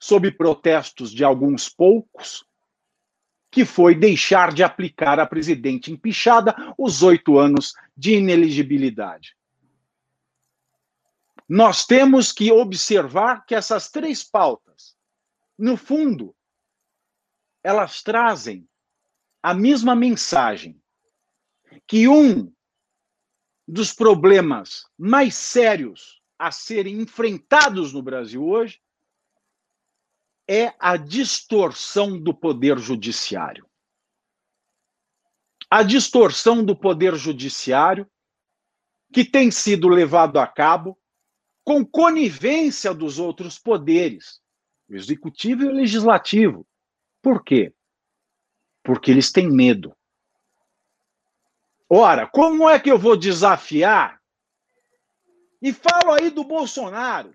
Speaker 1: sob protestos de alguns poucos, que foi deixar de aplicar à presidente empichada os oito anos de ineligibilidade. Nós temos que observar que essas três pautas, no fundo, elas trazem a mesma mensagem que um dos problemas mais sérios a serem enfrentados no Brasil hoje é a distorção do poder judiciário. A distorção do poder judiciário que tem sido levado a cabo com conivência dos outros poderes, o executivo e o legislativo. Por quê? Porque eles têm medo. Ora, como é que eu vou desafiar? E falo aí do Bolsonaro.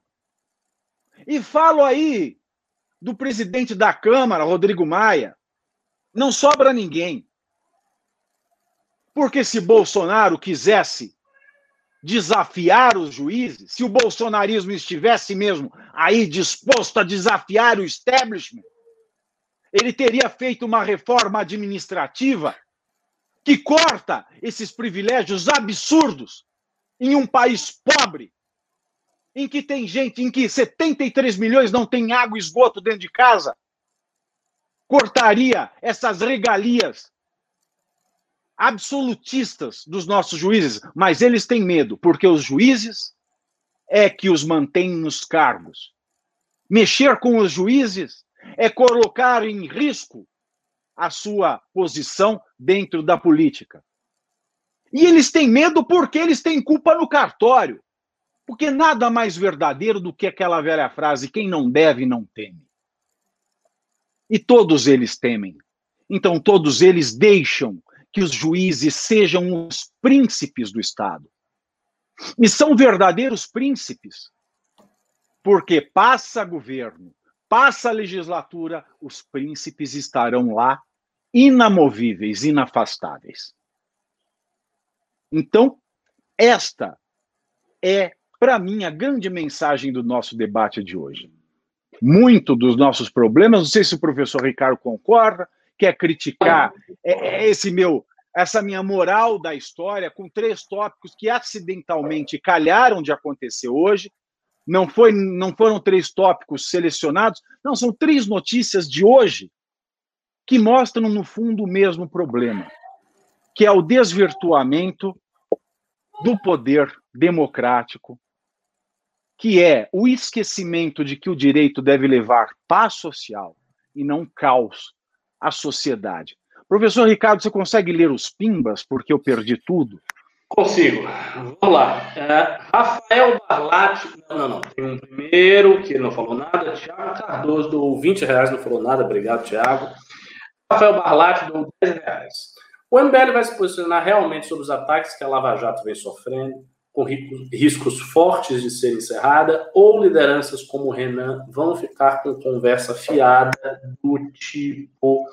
Speaker 1: E falo aí do presidente da Câmara, Rodrigo Maia. Não sobra ninguém. Porque se Bolsonaro quisesse desafiar os juízes, se o bolsonarismo estivesse mesmo aí disposto a desafiar o establishment, ele teria feito uma reforma administrativa que corta esses privilégios absurdos em um país pobre, em que tem gente, em que 73 milhões não tem água e esgoto dentro de casa, cortaria essas regalias absolutistas dos nossos juízes, mas eles têm medo, porque os juízes é que os mantêm nos cargos. Mexer com os juízes é colocar em risco a sua posição dentro da política. E eles têm medo porque eles têm culpa no cartório. Porque nada mais verdadeiro do que aquela velha frase: quem não deve, não teme. E todos eles temem. Então, todos eles deixam que os juízes sejam os príncipes do Estado. E são verdadeiros príncipes, porque passa governo, passa legislatura, os príncipes estarão lá inamovíveis, inafastáveis. Então, esta é, para mim, a grande mensagem do nosso debate de hoje. Muito dos nossos problemas, não sei se o professor Ricardo concorda, quer criticar é, é esse meu, essa minha moral da história com três tópicos que acidentalmente calharam de acontecer hoje. Não, foi, não foram três tópicos selecionados, não, são três notícias de hoje que mostram, no fundo, o mesmo problema, que é o desvirtuamento do poder democrático, que é o esquecimento de que o direito deve levar paz social e não caos à sociedade. Professor Ricardo, você consegue ler os pimbas, porque eu perdi tudo?
Speaker 2: Consigo. Vamos lá. É, Rafael Barlatti. Não, não, não. Tem um primeiro que não falou nada. Tiago Cardoso do 20 reais, não falou nada. Obrigado, Tiago. Rafael Barlatti deu 10 reais. O MBL vai se posicionar realmente sobre os ataques que a Lava Jato vem sofrendo, com riscos fortes de ser encerrada, ou lideranças como o Renan vão ficar com conversa fiada do tipo.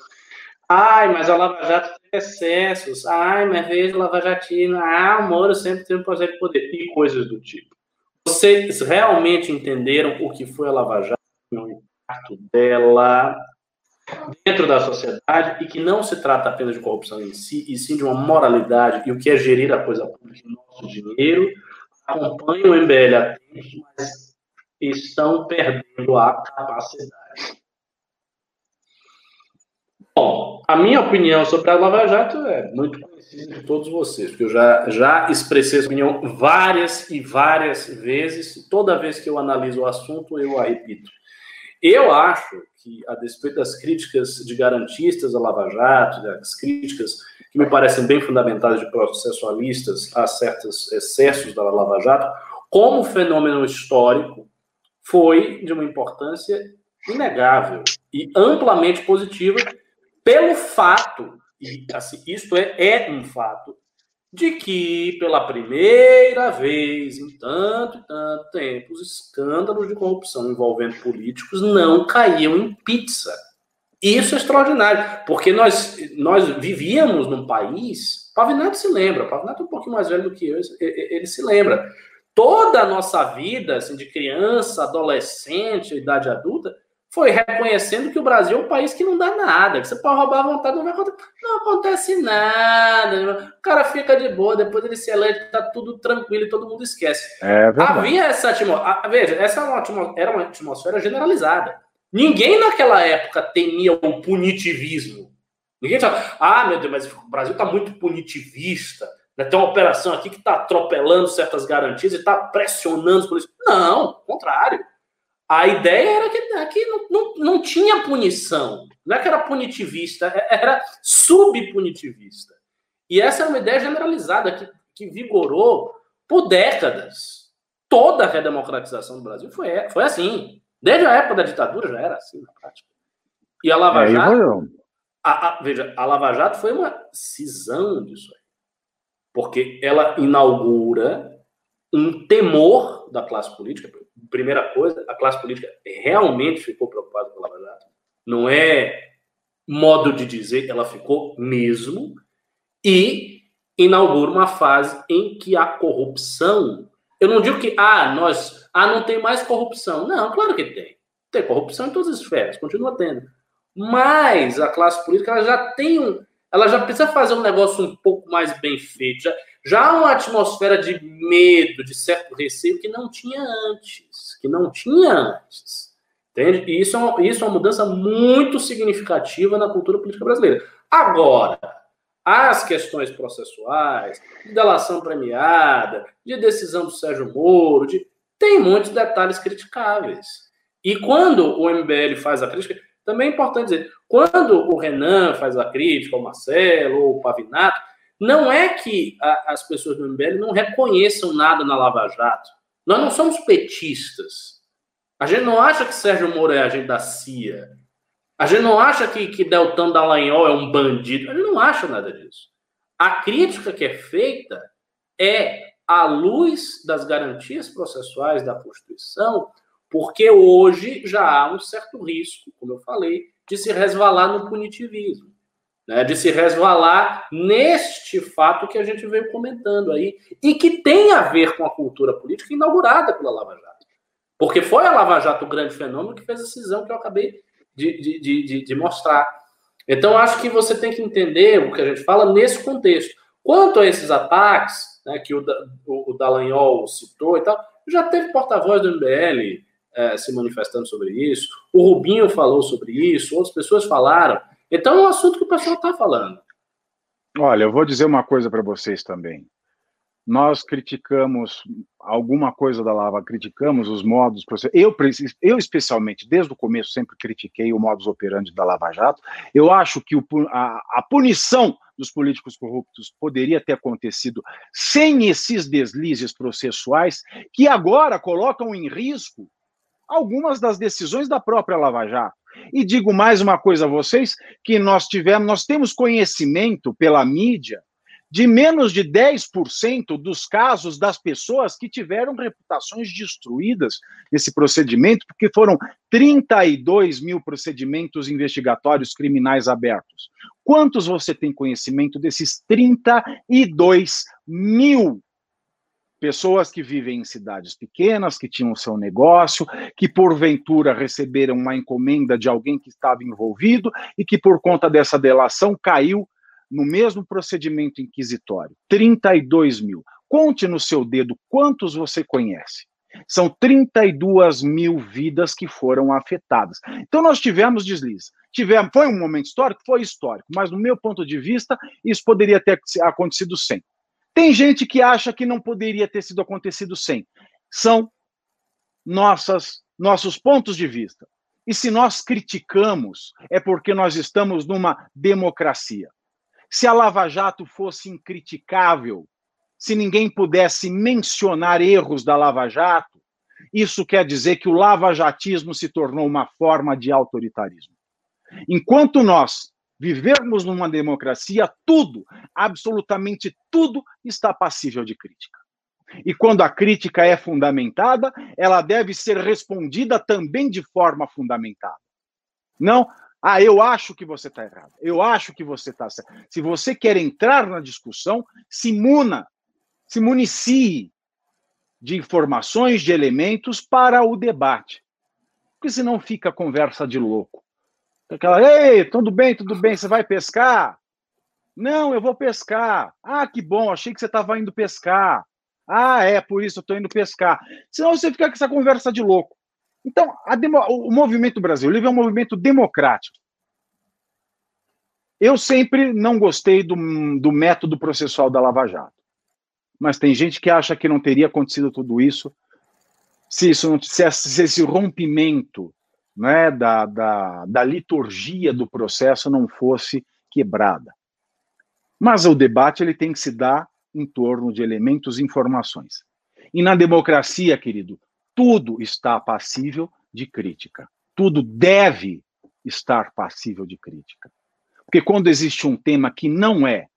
Speaker 2: Ai, mas a Lava Jato tem excessos. Ai, mas veja Lava Jatina. Ah, o Moro sempre tem um projeto de poder. E coisas do tipo. Vocês realmente entenderam o que foi a Lava Jato, o impacto dela, dentro da sociedade e que não se trata apenas de corrupção em si, e sim de uma moralidade e o que é gerir a coisa pública, nosso dinheiro, acompanham o MBL atentos, mas estão perdendo a capacidade. Bom, a minha opinião sobre a Lava Jato é muito conhecida de todos vocês, porque eu já, já expressei essa opinião várias e várias vezes, toda vez que eu analiso o assunto, eu a repito. Eu acho que, a despeito das críticas de garantistas à Lava Jato, das críticas que me parecem bem fundamentadas de processualistas a certos excessos da Lava Jato, como fenômeno histórico, foi de uma importância inegável e amplamente positiva pelo fato, e assim, isto é, é um fato, de que pela primeira vez em tanto e tanto tempo os escândalos de corrupção envolvendo políticos não caíam em pizza. Isso é extraordinário, porque nós, nós vivíamos num país. Pavinato se lembra, Pavinato é um pouquinho mais velho do que eu, ele se lembra. Toda a nossa vida, assim, de criança, adolescente, idade adulta, foi reconhecendo que o Brasil é um país que não dá nada, que você pode roubar à vontade, não vai acontecer, não acontece nada, o cara fica de boa, depois ele se elege, tá tudo tranquilo e todo mundo esquece.
Speaker 1: É
Speaker 2: Havia essa atmosfera, veja, essa era é uma, era uma atmosfera generalizada. Ninguém naquela época temia o punitivismo. Ninguém falava, ah, meu Deus, mas o Brasil está muito punitivista, né? tem uma operação aqui que está atropelando certas garantias e está pressionando os políticos. Não, contrário. A ideia era que aqui não, não, não tinha punição. Não é que era punitivista, é, era subpunitivista. E essa é uma ideia generalizada que, que vigorou por décadas. Toda a redemocratização do Brasil foi, foi assim. Desde a época da ditadura já era assim na prática. E a Lava é, Jato. A, a, veja, a Lava Jato foi uma cisão disso aí. Porque ela inaugura um temor da classe política primeira coisa, a classe política realmente ficou preocupada com a Lava Jato. Não é modo de dizer, ela ficou mesmo. E inaugura uma fase em que a corrupção. Eu não digo que, ah, nós. Ah, não tem mais corrupção. Não, claro que tem. Tem corrupção em todas as esferas, continua tendo. Mas a classe política ela já tem um. Ela já precisa fazer um negócio um pouco mais bem feito. Já, já uma atmosfera de medo, de certo receio que não tinha antes, que não tinha antes. Entende? E isso é, uma, isso é uma mudança muito significativa na cultura política brasileira. Agora, as questões processuais, de delação premiada, de decisão do Sérgio Moro, de, tem muitos detalhes criticáveis. E quando o MBL faz a crítica, também é importante dizer, quando o Renan faz a crítica, o Marcelo, ou o Pavinato, não é que a, as pessoas do MBL não reconheçam nada na Lava Jato. Nós não somos petistas. A gente não acha que Sérgio Moro é agente da CIA. A gente não acha que, que Deltan Dallagnol é um bandido. A gente não acha nada disso. A crítica que é feita é à luz das garantias processuais da Constituição, porque hoje já há um certo risco, como eu falei, de se resvalar no punitivismo né, de se resvalar neste fato que a gente veio comentando aí, e que tem a ver com a cultura política inaugurada pela Lava Jato. Porque foi a Lava Jato o grande fenômeno que fez a cisão que eu acabei de, de, de, de mostrar. Então, acho que você tem que entender o que a gente fala nesse contexto. Quanto a esses ataques, né, que o, o, o Dallagnol citou e tal, já teve porta-voz do MBL é, se manifestando sobre isso, o Rubinho falou sobre isso, outras pessoas falaram. Então é um assunto que o pessoal está falando.
Speaker 1: Olha, eu vou dizer uma coisa para vocês também. Nós criticamos alguma coisa da Lava, criticamos os modos eu, eu especialmente desde o começo sempre critiquei o modus operandi da Lava Jato. Eu acho que o, a, a punição dos políticos corruptos poderia ter acontecido sem esses deslizes processuais que agora colocam em risco algumas das decisões da própria Lava Jato. E digo mais uma coisa a vocês, que nós tivemos, nós temos conhecimento pela mídia de menos de 10% dos casos das pessoas que tiveram reputações destruídas nesse procedimento, porque foram 32 mil procedimentos investigatórios criminais abertos. Quantos você tem conhecimento desses 32 mil pessoas que vivem em cidades pequenas, que tinham seu negócio, que porventura receberam uma encomenda de alguém que estava envolvido e que por conta dessa delação caiu no mesmo procedimento inquisitório. 32 mil. Conte no seu dedo quantos você conhece. São 32 mil vidas que foram afetadas. Então nós tivemos deslize. Tivemos, foi um momento histórico? Foi histórico, mas no meu ponto de vista, isso poderia ter acontecido sem. Tem gente que acha que não poderia ter sido acontecido sem. São nossas nossos pontos de vista. E se nós criticamos, é porque nós estamos numa democracia. Se a Lava Jato fosse incriticável, se ninguém pudesse mencionar erros da Lava Jato, isso quer dizer que o lavajatismo se tornou uma forma de autoritarismo. Enquanto nós vivermos numa democracia, tudo, absolutamente tudo, está passível de crítica. E quando a crítica é fundamentada, ela deve ser respondida também de forma fundamentada. Não, ah, eu acho que você está errado, eu acho que você está certo. Se você quer entrar na discussão, se muna, se municie de informações, de elementos para o debate. Porque senão fica conversa de louco. Aquela, ei, tudo bem, tudo bem, você vai pescar? Não, eu vou pescar. Ah, que bom, achei que você estava indo pescar. Ah, é, por isso eu estou indo pescar. Senão você fica com essa conversa de louco. Então, demo, o movimento Brasil Livre é um movimento democrático. Eu sempre não gostei do, do método processual da Lava Jato. Mas tem gente que acha que não teria acontecido tudo isso se, isso não, se esse rompimento né, da, da, da liturgia do processo não fosse quebrada. Mas o debate ele tem que se dar em torno de elementos e informações. E na democracia, querido, tudo está passível de crítica. Tudo deve estar passível de crítica. Porque quando existe um tema que não é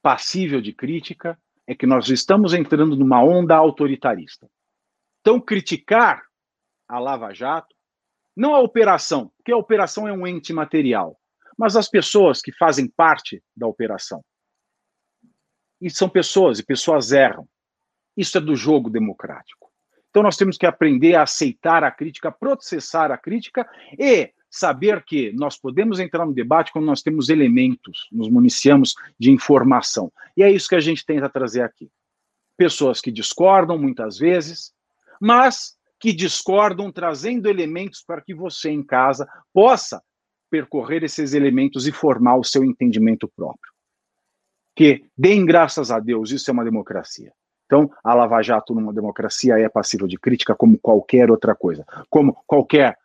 Speaker 1: passível de crítica, é que nós estamos entrando numa onda autoritarista. Então, criticar a Lava Jato, não a operação, porque a operação é um ente material, mas as pessoas que fazem parte da operação. E são pessoas, e pessoas erram. Isso é do jogo democrático. Então nós temos que aprender a aceitar a crítica, processar a crítica e saber que nós podemos entrar no debate quando nós temos elementos, nos municiamos de informação. E é isso que a gente tenta trazer aqui. Pessoas que discordam muitas vezes, mas que discordam trazendo elementos para que você em casa possa percorrer esses elementos e formar o seu entendimento próprio. Que deem graças a Deus, isso é uma democracia. Então, a Lava Jato numa democracia é passível de crítica como qualquer outra coisa, como qualquer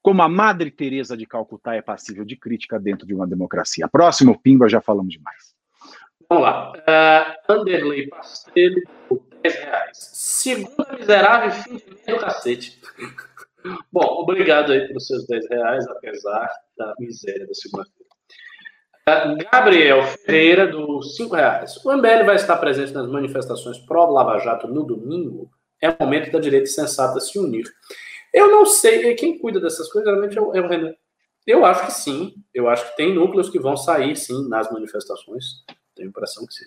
Speaker 1: como a Madre Teresa de Calcutá é passível de crítica dentro de uma democracia. Próximo, Pimba, já falamos demais.
Speaker 2: Vamos lá. Uh, Anderley 10 reais. Segunda miserável fim de do cacete. Bom, obrigado aí pelos seus 10 reais, apesar da miséria da segunda-feira. Gabriel Ferreira, do 5 reais. O MBL vai estar presente nas manifestações pró-Lava Jato no domingo. É momento da direita sensata se unir. Eu não sei, quem cuida dessas coisas geralmente é o, é o Renan. Eu acho que sim. Eu acho que tem núcleos que vão sair, sim, nas manifestações. Tenho a impressão que sim.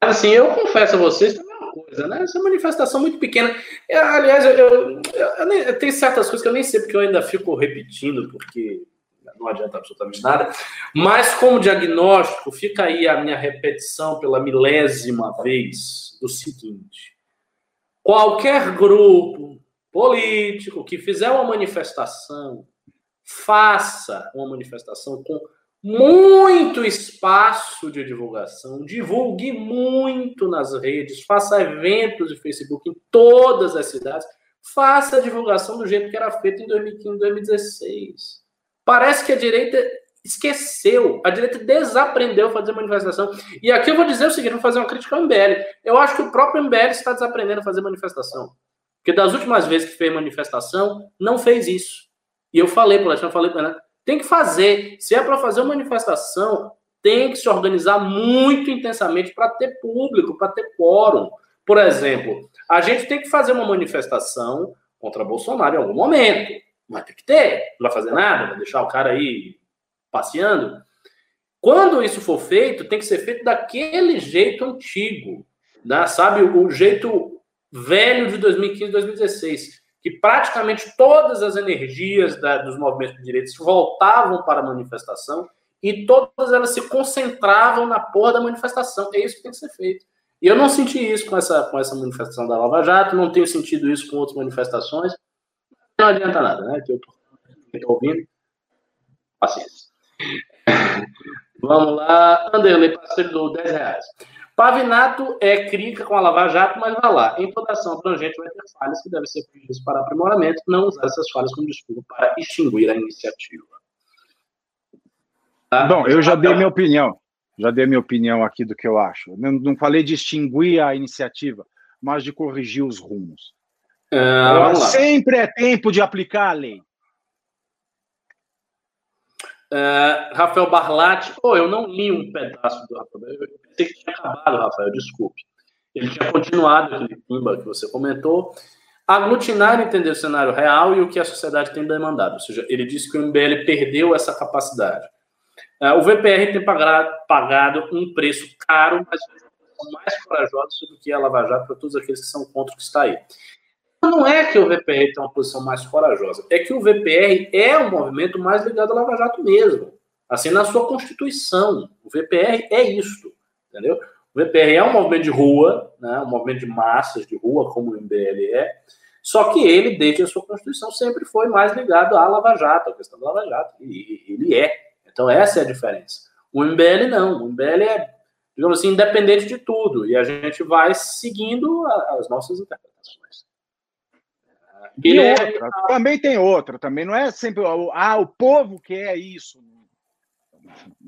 Speaker 2: Assim, eu confesso a vocês, mesma coisa, né? Essa manifestação muito pequena. Eu, aliás, eu, eu, eu, eu, tem certas coisas que eu nem sei porque eu ainda fico repetindo, porque não adianta absolutamente nada. Mas, como diagnóstico, fica aí a minha repetição pela milésima vez do seguinte: qualquer grupo político que fizer uma manifestação, faça uma manifestação com muito espaço de divulgação, divulgue muito nas redes, faça eventos de Facebook em todas as cidades, faça a divulgação do jeito que era feito em 2015, 2016. Parece que a direita esqueceu, a direita desaprendeu a fazer manifestação. E aqui eu vou dizer o seguinte, vou fazer uma crítica ao MBL. Eu acho que o próprio MBL está desaprendendo a fazer manifestação. Porque das últimas vezes que fez manifestação, não fez isso. E eu falei para eu falei para tem que fazer. Se é para fazer uma manifestação, tem que se organizar muito intensamente para ter público, para ter quórum. Por exemplo, a gente tem que fazer uma manifestação contra Bolsonaro em algum momento. Vai ter que ter, não vai fazer nada, vai deixar o cara aí passeando. Quando isso for feito, tem que ser feito daquele jeito antigo, né? sabe? O jeito velho de 2015, 2016, que praticamente todas as energias da, dos movimentos de direitos voltavam para a manifestação e todas elas se concentravam na porra da manifestação. É isso que tem que ser feito. E eu não senti isso com essa, com essa manifestação da Lava Jato, não tenho sentido isso com outras manifestações não adianta nada, né? Que eu tô ouvindo. Paciência. Vamos lá. Anderley, parceiro do 10 reais. Pavinato é crítica com a Lava Jato, mas vai lá. Em toda ação abrangente vai ter falhas que devem ser corrigidas para aprimoramento, não usar essas falhas como desculpa para extinguir a iniciativa.
Speaker 1: Tá? Bom, eu já dei minha opinião. Já dei minha opinião aqui do que eu acho. Não, não falei de extinguir a iniciativa, mas de corrigir os rumos. Uh, sempre é tempo de aplicar a lei.
Speaker 2: Uh, Rafael Barlatti, oh, eu não li um pedaço do Rafael, eu pensei que tinha acabado, Rafael, desculpe. Ele tinha continuado aquele pimba que você comentou. Aglutinar entender o cenário real e o que a sociedade tem demandado. Ou seja, ele disse que o MBL perdeu essa capacidade. Uh, o VPR tem pagado, um preço caro, mas são mais corajosos do que a Lava Jato para todos aqueles que são contra o que está aí. Não é que o VPR tem uma posição mais corajosa, é que o VPR é um movimento mais ligado à Lava Jato mesmo. Assim, na sua constituição. O VPR é isto, entendeu? O VPR é um movimento de rua, né, um movimento de massas de rua, como o MBL é, só que ele, desde a sua constituição, sempre foi mais ligado à Lava Jato, à questão da Lava Jato. E ele é. Então, essa é a diferença. O MBL não. O MBL é, digamos assim, independente de tudo. E a gente vai seguindo as nossas interpretações.
Speaker 1: E é... outra, também tem outra, também não é sempre ah, o povo quer isso.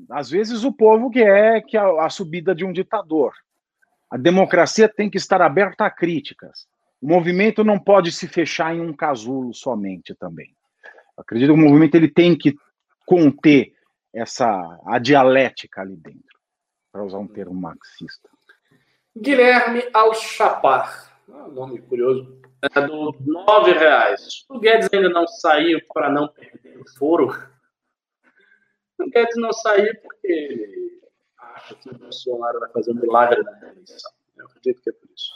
Speaker 1: Às vezes o povo quer que a, a subida de um ditador. A democracia tem que estar aberta a críticas. O movimento não pode se fechar em um casulo somente também. acredito que o movimento ele tem que conter essa a dialética ali dentro, para usar um termo marxista.
Speaker 2: Guilherme Alchapar, ah, nome curioso, é do nove reais. O Guedes ainda não saiu para não perder o foro. O Guedes não saiu porque acha que o Bolsonaro vai fazer um milagre na eleição. Eu acredito que é por isso.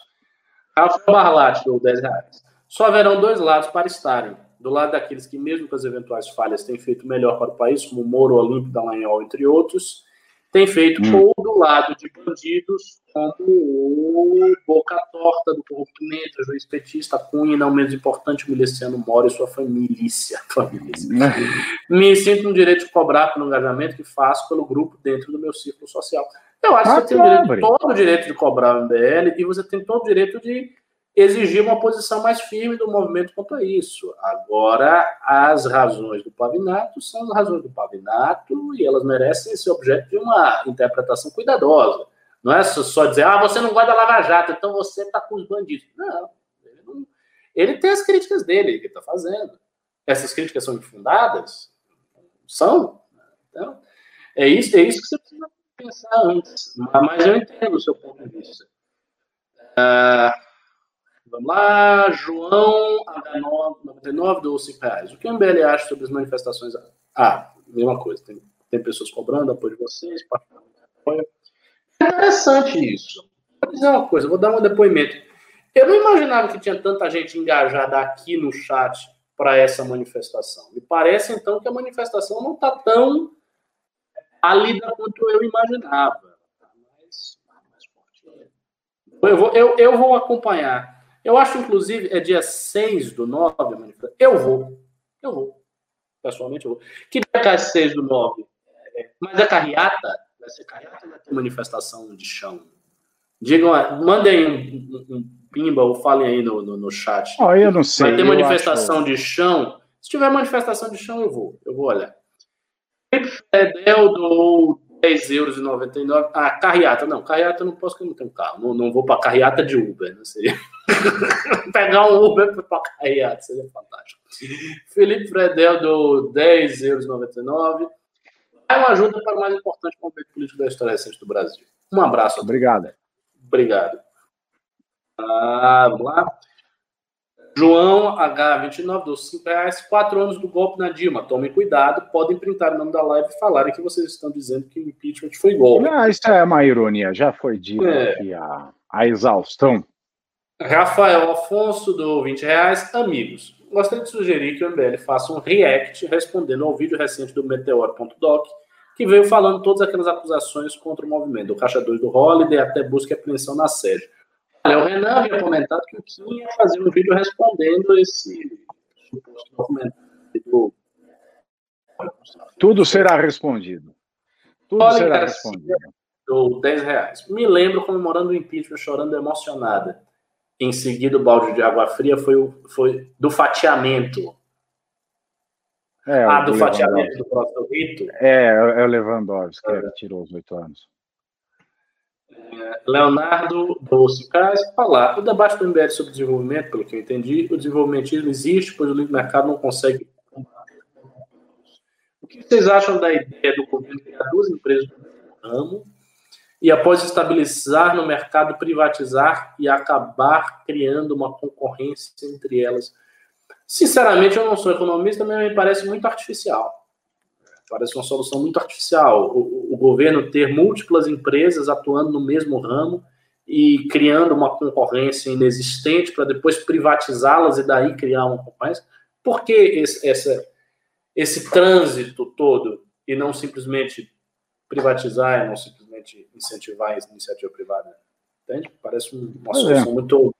Speaker 2: Rafael Barlatti, do 10 reais. Só haverão dois lados para estarem. Do lado daqueles que, mesmo com as eventuais falhas, têm feito melhor para o país, como Moro, Olímpio, Dallagnol, entre outros, tem feito, hum. ou do lado de bandidos, como o Boca Torta do Corrupto Mendes, juiz petista, Cunha, e não menos importante, o miliciano Moro e sua família. família. Me sinto no direito de cobrar pelo engajamento que faço pelo grupo dentro do meu círculo social. Eu acho ah, que você tem o direito, todo o direito de cobrar o MBL e você tem todo o direito de exigir uma posição mais firme do movimento quanto a isso. Agora, as razões do Pavinato são as razões do Pavinato e elas merecem ser objeto de uma interpretação cuidadosa. Não é só dizer, ah, você não gosta da Lava Jato, então você está com os bandidos. Não ele, não, ele tem as críticas dele que está fazendo. Essas críticas são infundadas? São. Então, é isso, é isso que você precisa pensar antes. Mas eu entendo o seu ponto de vista. Uh, Vamos lá, João H99 do 5 reais. O que o MBL acha sobre as manifestações? Ah, mesma coisa. Tem, tem pessoas cobrando apoio de vocês, apoio. É interessante isso. Vou dizer uma coisa, vou dar um depoimento. Eu não imaginava que tinha tanta gente engajada aqui no chat para essa manifestação. Me parece, então, que a manifestação não está tão álida quanto eu imaginava. Mas, eu, vou, eu, eu vou acompanhar. Eu acho, inclusive, é dia 6 do 9, eu vou. Eu vou. Pessoalmente, eu vou. Que dia é 6 do 9? É, mas é carreata? Vai ser carreata ou vai ter manifestação de chão? Digam, mandem um, um, pimba ou falem aí no, no, no chat.
Speaker 1: Oh, eu não sei.
Speaker 2: Vai ter manifestação acho... de chão? Se tiver manifestação de chão, eu vou. Eu vou olhar. Fedel do 10 euros 99. Ah, carreata. Não, carreata eu não posso porque eu não tenho carro. Não, não vou para carreata de Uber. Não seria. Pegar um Uber para carreata seria fantástico. Felipe Fredel do 10 euros 99. É uma ajuda para o mais importante movimento político da história recente do Brasil. Um abraço.
Speaker 1: Obrigado.
Speaker 2: Obrigado. Ah, vamos lá. João H29 dos 5 reais, 4 anos do golpe na Dilma. Tomem cuidado, podem printar o nome da live e falarem que vocês estão dizendo que o impeachment foi golpe.
Speaker 1: Não, isso é uma ironia, já foi dito é. aqui a, a exaustão.
Speaker 2: Rafael Afonso do 20 reais, amigos. Gostaria de sugerir que o MBL faça um react respondendo ao vídeo recente do Meteor.doc, que veio falando todas aquelas acusações contra o movimento, do Caixa 2 do Holiday até busca e apreensão na sede. Olha, o Renan havia comentado que o Kim ia fazer um vídeo respondendo esse suposto documentário
Speaker 1: Tudo será respondido. Tudo Olha, será respondido.
Speaker 2: Do 10 reais. Me lembro comemorando o impeachment, chorando emocionada. Em seguida, o balde de água fria foi, o, foi do fatiamento. É, ah, do fatiamento do próximo rito?
Speaker 1: É, é o Lewandowski, é. que tirou os oito anos.
Speaker 2: Leonardo Doce Cais, falar. O debate do MBL sobre desenvolvimento, pelo que eu entendi, o desenvolvimentismo existe, pois o livre mercado não consegue. O que vocês acham da ideia do governo criar duas empresas no ramo e, após estabilizar no mercado, privatizar e acabar criando uma concorrência entre elas? Sinceramente, eu não sou economista, mas me parece muito artificial. Parece uma solução muito artificial. O, o governo ter múltiplas empresas atuando no mesmo ramo e criando uma concorrência inexistente para depois privatizá-las e daí criar uma concorrência. Por que esse, essa, esse trânsito todo e não simplesmente privatizar e não simplesmente incentivar a iniciativa privada? Entende? Parece uma solução é. muito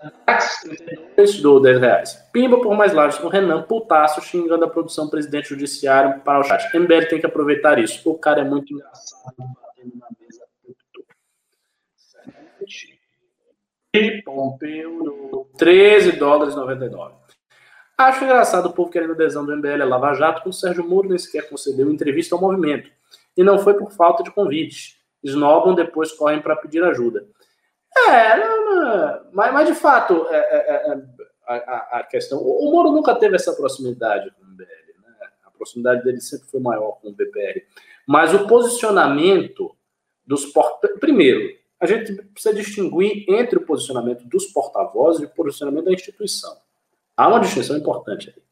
Speaker 2: Táxi do 10 reais. Pimba por mais largos com Renan Putaço xingando a produção presidente judiciário para o chat. MBL tem que aproveitar isso. O cara é muito engraçado batendo na mesa. E Pompeu 13 dólares 99. Acho engraçado o povo querendo adesão do MBL a Lava Jato, quando o Sérgio Moro nem sequer concedeu entrevista ao movimento. E não foi por falta de convite. Snobam, depois correm para pedir ajuda. É, não, mas, mas de fato, é, é, é, a, a, questão. O Moro nunca teve essa proximidade com o MBL, né? A proximidade dele sempre foi maior com o BPL. Mas o posicionamento dos porta Primeiro, a gente precisa distinguir entre o posicionamento dos porta-vozes e o posicionamento da instituição. Há uma distinção importante aí.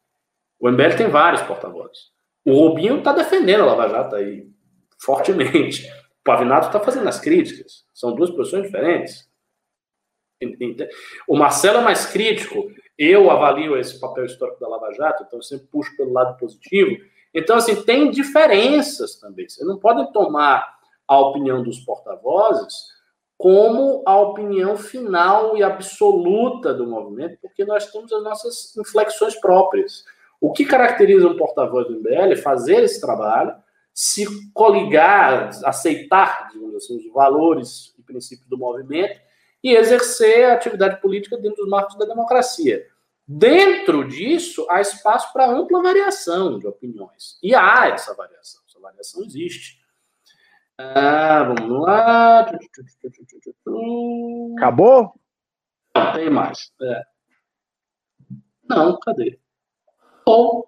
Speaker 2: O MBL tem vários porta-vozes. O Rubinho está defendendo a Lava Jato aí fortemente. O Pavinato está fazendo as críticas. São duas posições diferentes. O Marcelo é mais crítico, eu avalio esse papel histórico da Lava Jato, então eu sempre puxo pelo lado positivo. Então, assim, tem diferenças também. Você não pode tomar a opinião dos porta-vozes como a opinião final e absoluta do movimento, porque nós temos as nossas inflexões próprias. O que caracteriza um porta-voz do MBL é fazer esse trabalho, se coligar, aceitar, digamos assim, os valores e princípios do movimento e exercer a atividade política dentro dos marcos da democracia. Dentro disso, há espaço para ampla variação de opiniões. E há essa variação. Essa variação existe. Ah, vamos lá.
Speaker 1: Acabou?
Speaker 2: Não, tem mais. É. Não, cadê? Bom.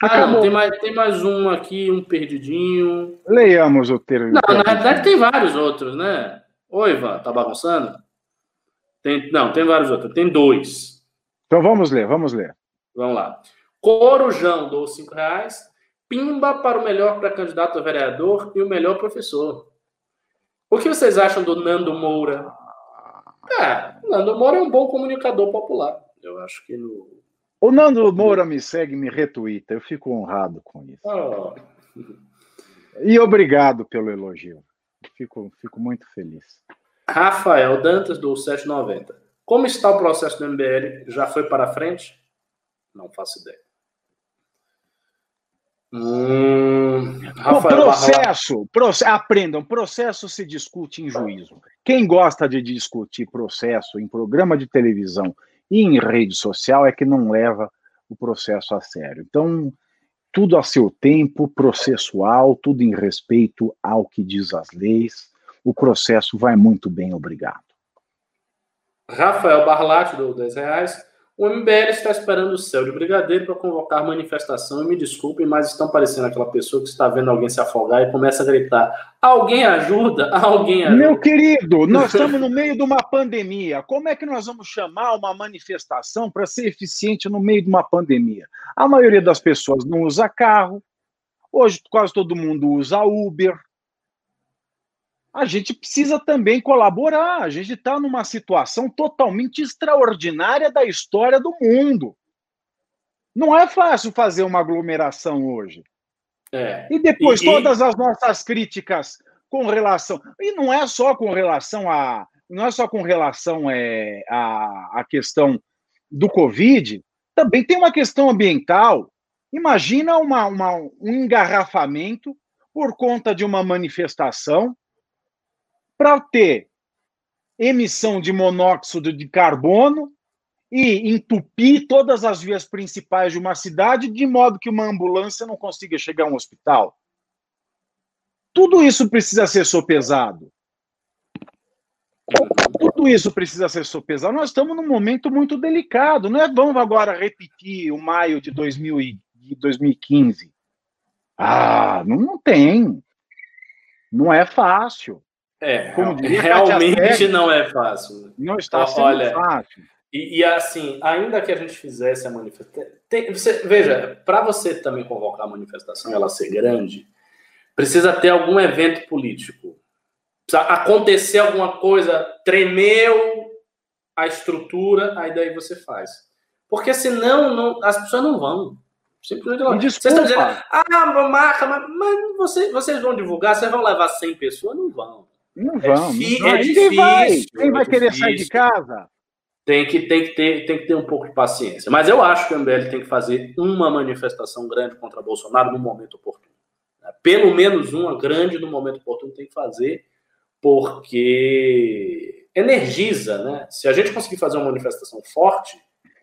Speaker 2: Ah, não, tem mais, tem mais um aqui, um perdidinho.
Speaker 1: Leiamos o termo.
Speaker 2: Não, na verdade tem vários outros, né? Oi, Ivan, tá bagunçando? Tem, não, tem vários outros. Tem dois.
Speaker 1: Então vamos ler, vamos ler.
Speaker 2: Vamos lá. Corujão, dou cinco reais. Pimba para o melhor pré-candidato a vereador e o melhor professor. O que vocês acham do Nando Moura? É, o Nando Moura é um bom comunicador popular. Eu acho que no.
Speaker 1: O Nando Moura me segue, me retuita. Eu fico honrado com isso. Oh. E obrigado pelo elogio. Fico, fico muito feliz.
Speaker 2: Rafael Dantas, do 790. Como está o processo do MBL? Já foi para frente? Não faço ideia.
Speaker 1: Hum, o processo, processo, aprendam, processo se discute em juízo. Quem gosta de discutir processo em programa de televisão e em rede social é que não leva o processo a sério. Então, tudo a seu tempo, processual, tudo em respeito ao que diz as leis. O processo vai muito bem, obrigado.
Speaker 2: Rafael Barlatti, do 10 reais. O MBL está esperando o céu de brigadeiro para convocar manifestação. E me desculpem, mas estão parecendo aquela pessoa que está vendo alguém se afogar e começa a gritar: Alguém ajuda? Alguém ajuda?
Speaker 1: Meu querido, nós estamos no meio de uma pandemia. Como é que nós vamos chamar uma manifestação para ser eficiente no meio de uma pandemia? A maioria das pessoas não usa carro. Hoje quase todo mundo usa Uber a gente precisa também colaborar. A gente está numa situação totalmente extraordinária da história do mundo. Não é fácil fazer uma aglomeração hoje. É. E depois, e, todas as nossas críticas com relação. E não é só com relação a. Não é só com relação é, a, a questão do Covid, também tem uma questão ambiental. Imagina uma, uma, um engarrafamento por conta de uma manifestação para ter emissão de monóxido de carbono e entupir todas as vias principais de uma cidade, de modo que uma ambulância não consiga chegar a um hospital. Tudo isso precisa ser sopesado. Tudo isso precisa ser sopesado. Nós estamos num momento muito delicado. Não é vamos agora repetir o maio de, 2000 de 2015. Ah, não, não tem. Não é fácil.
Speaker 2: É, diria, realmente não é fácil.
Speaker 1: Não está sendo Olha, fácil.
Speaker 2: E, e, assim, ainda que a gente fizesse a manifestação. Veja, para você também convocar a manifestação ela ser grande, precisa ter algum evento político. Precisa acontecer alguma coisa, tremeu a estrutura, aí daí você faz. Porque senão não, as pessoas não vão. Simplesmente não. Vocês estão dizendo, ah, marca, mas, mas você, vocês vão divulgar, vocês vão levar 100 pessoas? Não vão.
Speaker 1: Não é vão. Não é difícil. Vai. Quem vai querer sair de casa?
Speaker 2: Tem que, tem, que ter, tem que ter um pouco de paciência. Mas eu acho que o MBL tem que fazer uma manifestação grande contra Bolsonaro no momento oportuno. Pelo menos uma grande no momento oportuno tem que fazer, porque energiza, né? Se a gente conseguir fazer uma manifestação forte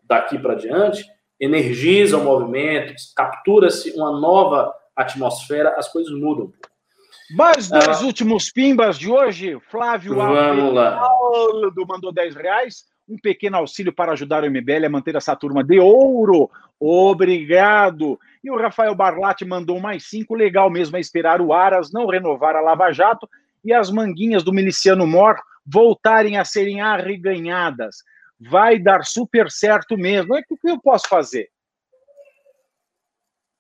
Speaker 2: daqui para diante, energiza o movimento, captura-se uma nova atmosfera, as coisas mudam.
Speaker 1: Mais dois ah, últimos pimbas de hoje. Flávio
Speaker 2: Aldo
Speaker 1: mandou 10 reais. Um pequeno auxílio para ajudar o MBL a manter essa turma de ouro. Obrigado. E o Rafael Barlatti mandou mais cinco. Legal mesmo é esperar o Aras não renovar a Lava Jato e as manguinhas do miliciano Mor voltarem a serem arreganhadas. Vai dar super certo mesmo. O que eu posso fazer?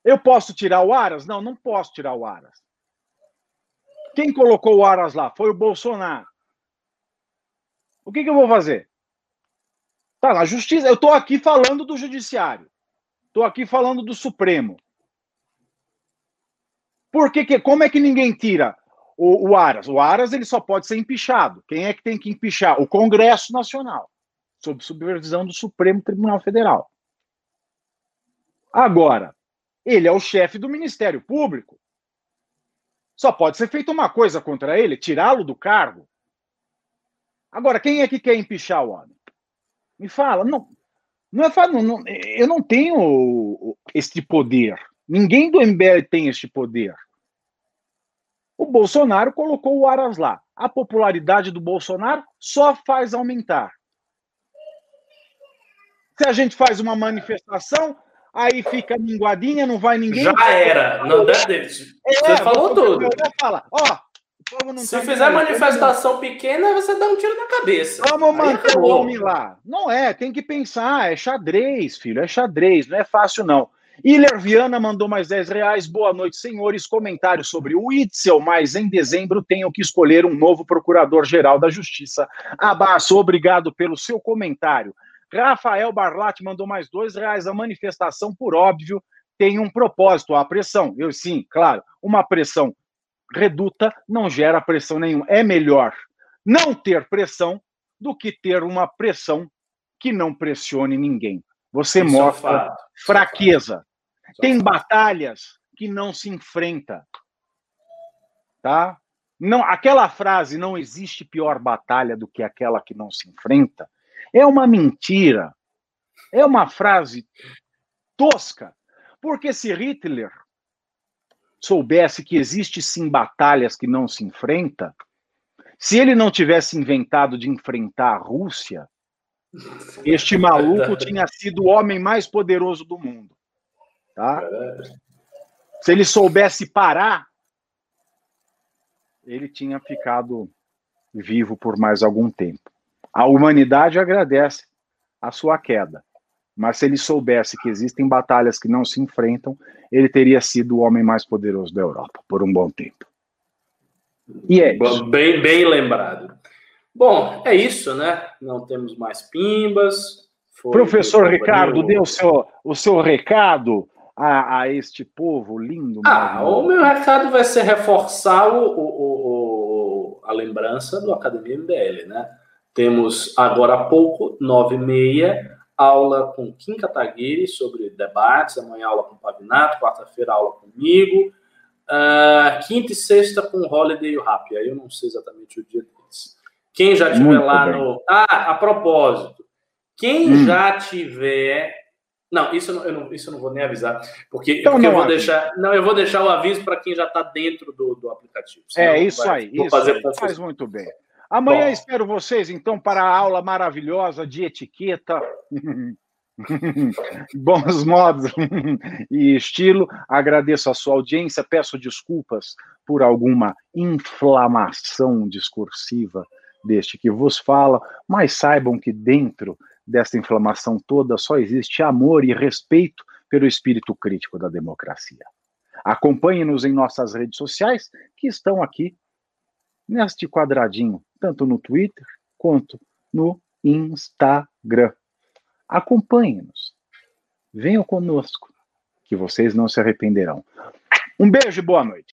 Speaker 1: Eu posso tirar o Aras? Não, não posso tirar o Aras. Quem colocou o Aras lá? Foi o Bolsonaro. O que, que eu vou fazer? Tá na justiça. Eu estou aqui falando do judiciário. Estou aqui falando do Supremo. Por que, que como é que ninguém tira o, o, Aras? O Aras ele só pode ser empichado. Quem é que tem que empichar? O Congresso Nacional, sob supervisão do Supremo Tribunal Federal. Agora, ele é o chefe do Ministério Público. Só pode ser feita uma coisa contra ele, tirá-lo do cargo. Agora, quem é que quer empichar o homem? Me fala. Não, não é fácil. Não, eu não tenho este poder. Ninguém do MBL tem este poder. O Bolsonaro colocou o Aras lá. A popularidade do Bolsonaro só faz aumentar. Se a gente faz uma manifestação, aí fica minguadinha, não vai ninguém.
Speaker 2: Já era. Não, deve... é, você falou tudo.
Speaker 1: Fala, ó,
Speaker 2: Se tá fizer manifestação pequena, você dá um tiro na cabeça.
Speaker 1: Vamos manter o homem lá. Não é, tem que pensar. É xadrez, filho. É xadrez. Não é fácil, não. Iler Viana mandou mais 10 reais. Boa noite, senhores. Comentário sobre o Itzel, mas em dezembro tenho que escolher um novo procurador-geral da Justiça. Abaço, obrigado pelo seu comentário. Rafael Barlatti mandou mais dois reais. A manifestação, por óbvio, tem um propósito, a pressão. Eu sim, claro, uma pressão reduta não gera pressão nenhuma. É melhor não ter pressão do que ter uma pressão que não pressione ninguém. Você Isso é mostra é fraqueza. É tem batalhas que não se enfrenta. Tá? Não, aquela frase não existe pior batalha do que aquela que não se enfrenta é uma mentira. É uma frase tosca. Porque se Hitler soubesse que existe sim batalhas que não se enfrenta, se ele não tivesse inventado de enfrentar a Rússia, este maluco tinha sido o homem mais poderoso do mundo. Tá? Se ele soubesse parar, ele tinha ficado vivo por mais algum tempo. A humanidade agradece a sua queda. Mas se ele soubesse que existem batalhas que não se enfrentam, ele teria sido o homem mais poderoso da Europa por um bom tempo.
Speaker 2: E é isso. Bem, bem lembrado. Bom, é isso, né? Não temos mais pimbas.
Speaker 1: Foi, Professor Ricardo, dê o seu, o seu recado a, a este povo lindo.
Speaker 2: Ah, o meu recado vai ser reforçar o, o, o, a lembrança do Academia MBL, né? Temos agora há pouco, nove e meia, aula com Kim Kataguiri sobre debates, amanhã aula com Pavinato, quarta-feira aula comigo, uh, quinta e sexta com Holiday e o Rap, aí eu não sei exatamente o dia deles. Quem já tiver lá bem. no... Ah, a propósito, quem hum. já tiver... Não, isso eu não, isso eu não vou nem avisar, porque, então, porque eu vou deixar... Não, eu vou deixar o aviso para quem já está dentro do, do aplicativo.
Speaker 1: É, isso vai, aí, vou isso fazer aí, faz muito bem. Amanhã Bom. espero vocês, então, para a aula maravilhosa de etiqueta. Bons modos e estilo. Agradeço a sua audiência, peço desculpas por alguma inflamação discursiva deste que vos fala, mas saibam que dentro dessa inflamação toda só existe amor e respeito pelo espírito crítico da democracia. Acompanhe-nos em nossas redes sociais, que estão aqui neste quadradinho, tanto no Twitter quanto no Instagram. Acompanhe-nos. Venham conosco, que vocês não se arrependerão. Um beijo e boa noite.